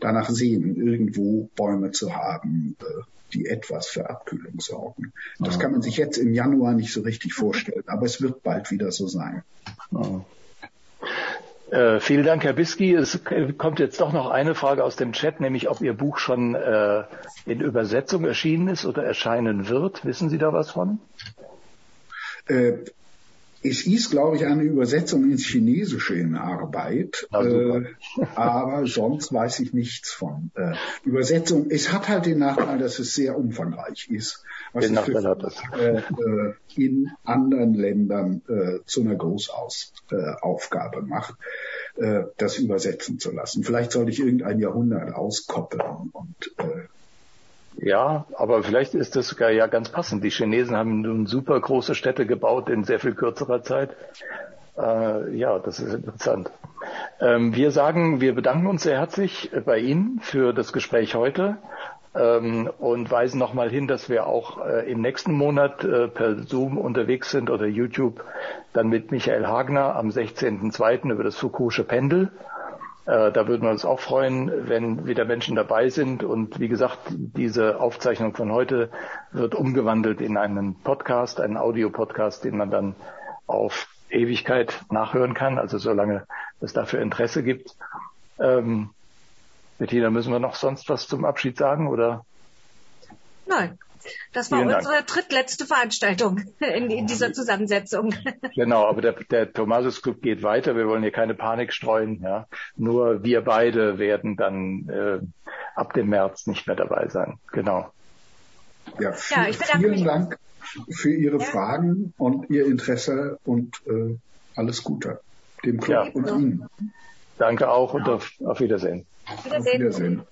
danach sehen, irgendwo Bäume zu haben, äh, die etwas für Abkühlung sorgen. Das kann man sich jetzt im Januar nicht so richtig vorstellen, aber es wird bald wieder so sein. Äh, vielen Dank, Herr Biski. Es kommt jetzt doch noch eine Frage aus dem Chat, nämlich ob Ihr Buch schon äh, in Übersetzung erschienen ist oder erscheinen wird. Wissen Sie da was von? Äh, es ist, glaube ich, eine Übersetzung ins Chinesische in Arbeit, äh, aber sonst weiß ich nichts von äh, Übersetzung. Es hat halt den Nachteil, dass es sehr umfangreich ist, was den es für, äh, äh, in anderen Ländern äh, zu einer Großaufgabe macht, äh, das übersetzen zu lassen. Vielleicht sollte ich irgendein Jahrhundert auskoppeln und äh, ja, aber vielleicht ist das sogar ja ganz passend. Die Chinesen haben nun super große Städte gebaut in sehr viel kürzerer Zeit. Äh, ja, das ist interessant. Ähm, wir sagen, wir bedanken uns sehr herzlich bei Ihnen für das Gespräch heute ähm, und weisen nochmal hin, dass wir auch äh, im nächsten Monat äh, per Zoom unterwegs sind oder YouTube dann mit Michael Hagner am 16.02. über das Foucault'sche Pendel. Äh, da würden wir uns auch freuen, wenn wieder Menschen dabei sind. Und wie gesagt, diese Aufzeichnung von heute wird umgewandelt in einen Podcast, einen Audiopodcast, den man dann auf Ewigkeit nachhören kann, also solange es dafür Interesse gibt. Ähm, Bettina, müssen wir noch sonst was zum Abschied sagen oder? Nein. Das war Vielen unsere Dank. drittletzte Veranstaltung in, in, dieser Zusammensetzung. Genau, aber der, der Thomasus Club geht weiter. Wir wollen hier keine Panik streuen. Ja. Nur wir beide werden dann äh, ab dem März nicht mehr dabei sein. Genau. Ja, viel, ja vielen Dank für Ihre ja. Fragen und Ihr Interesse und äh, alles Gute dem Club ja. und Ihnen. Danke auch und auf, auf Wiedersehen. Wiedersehen. Auf Wiedersehen.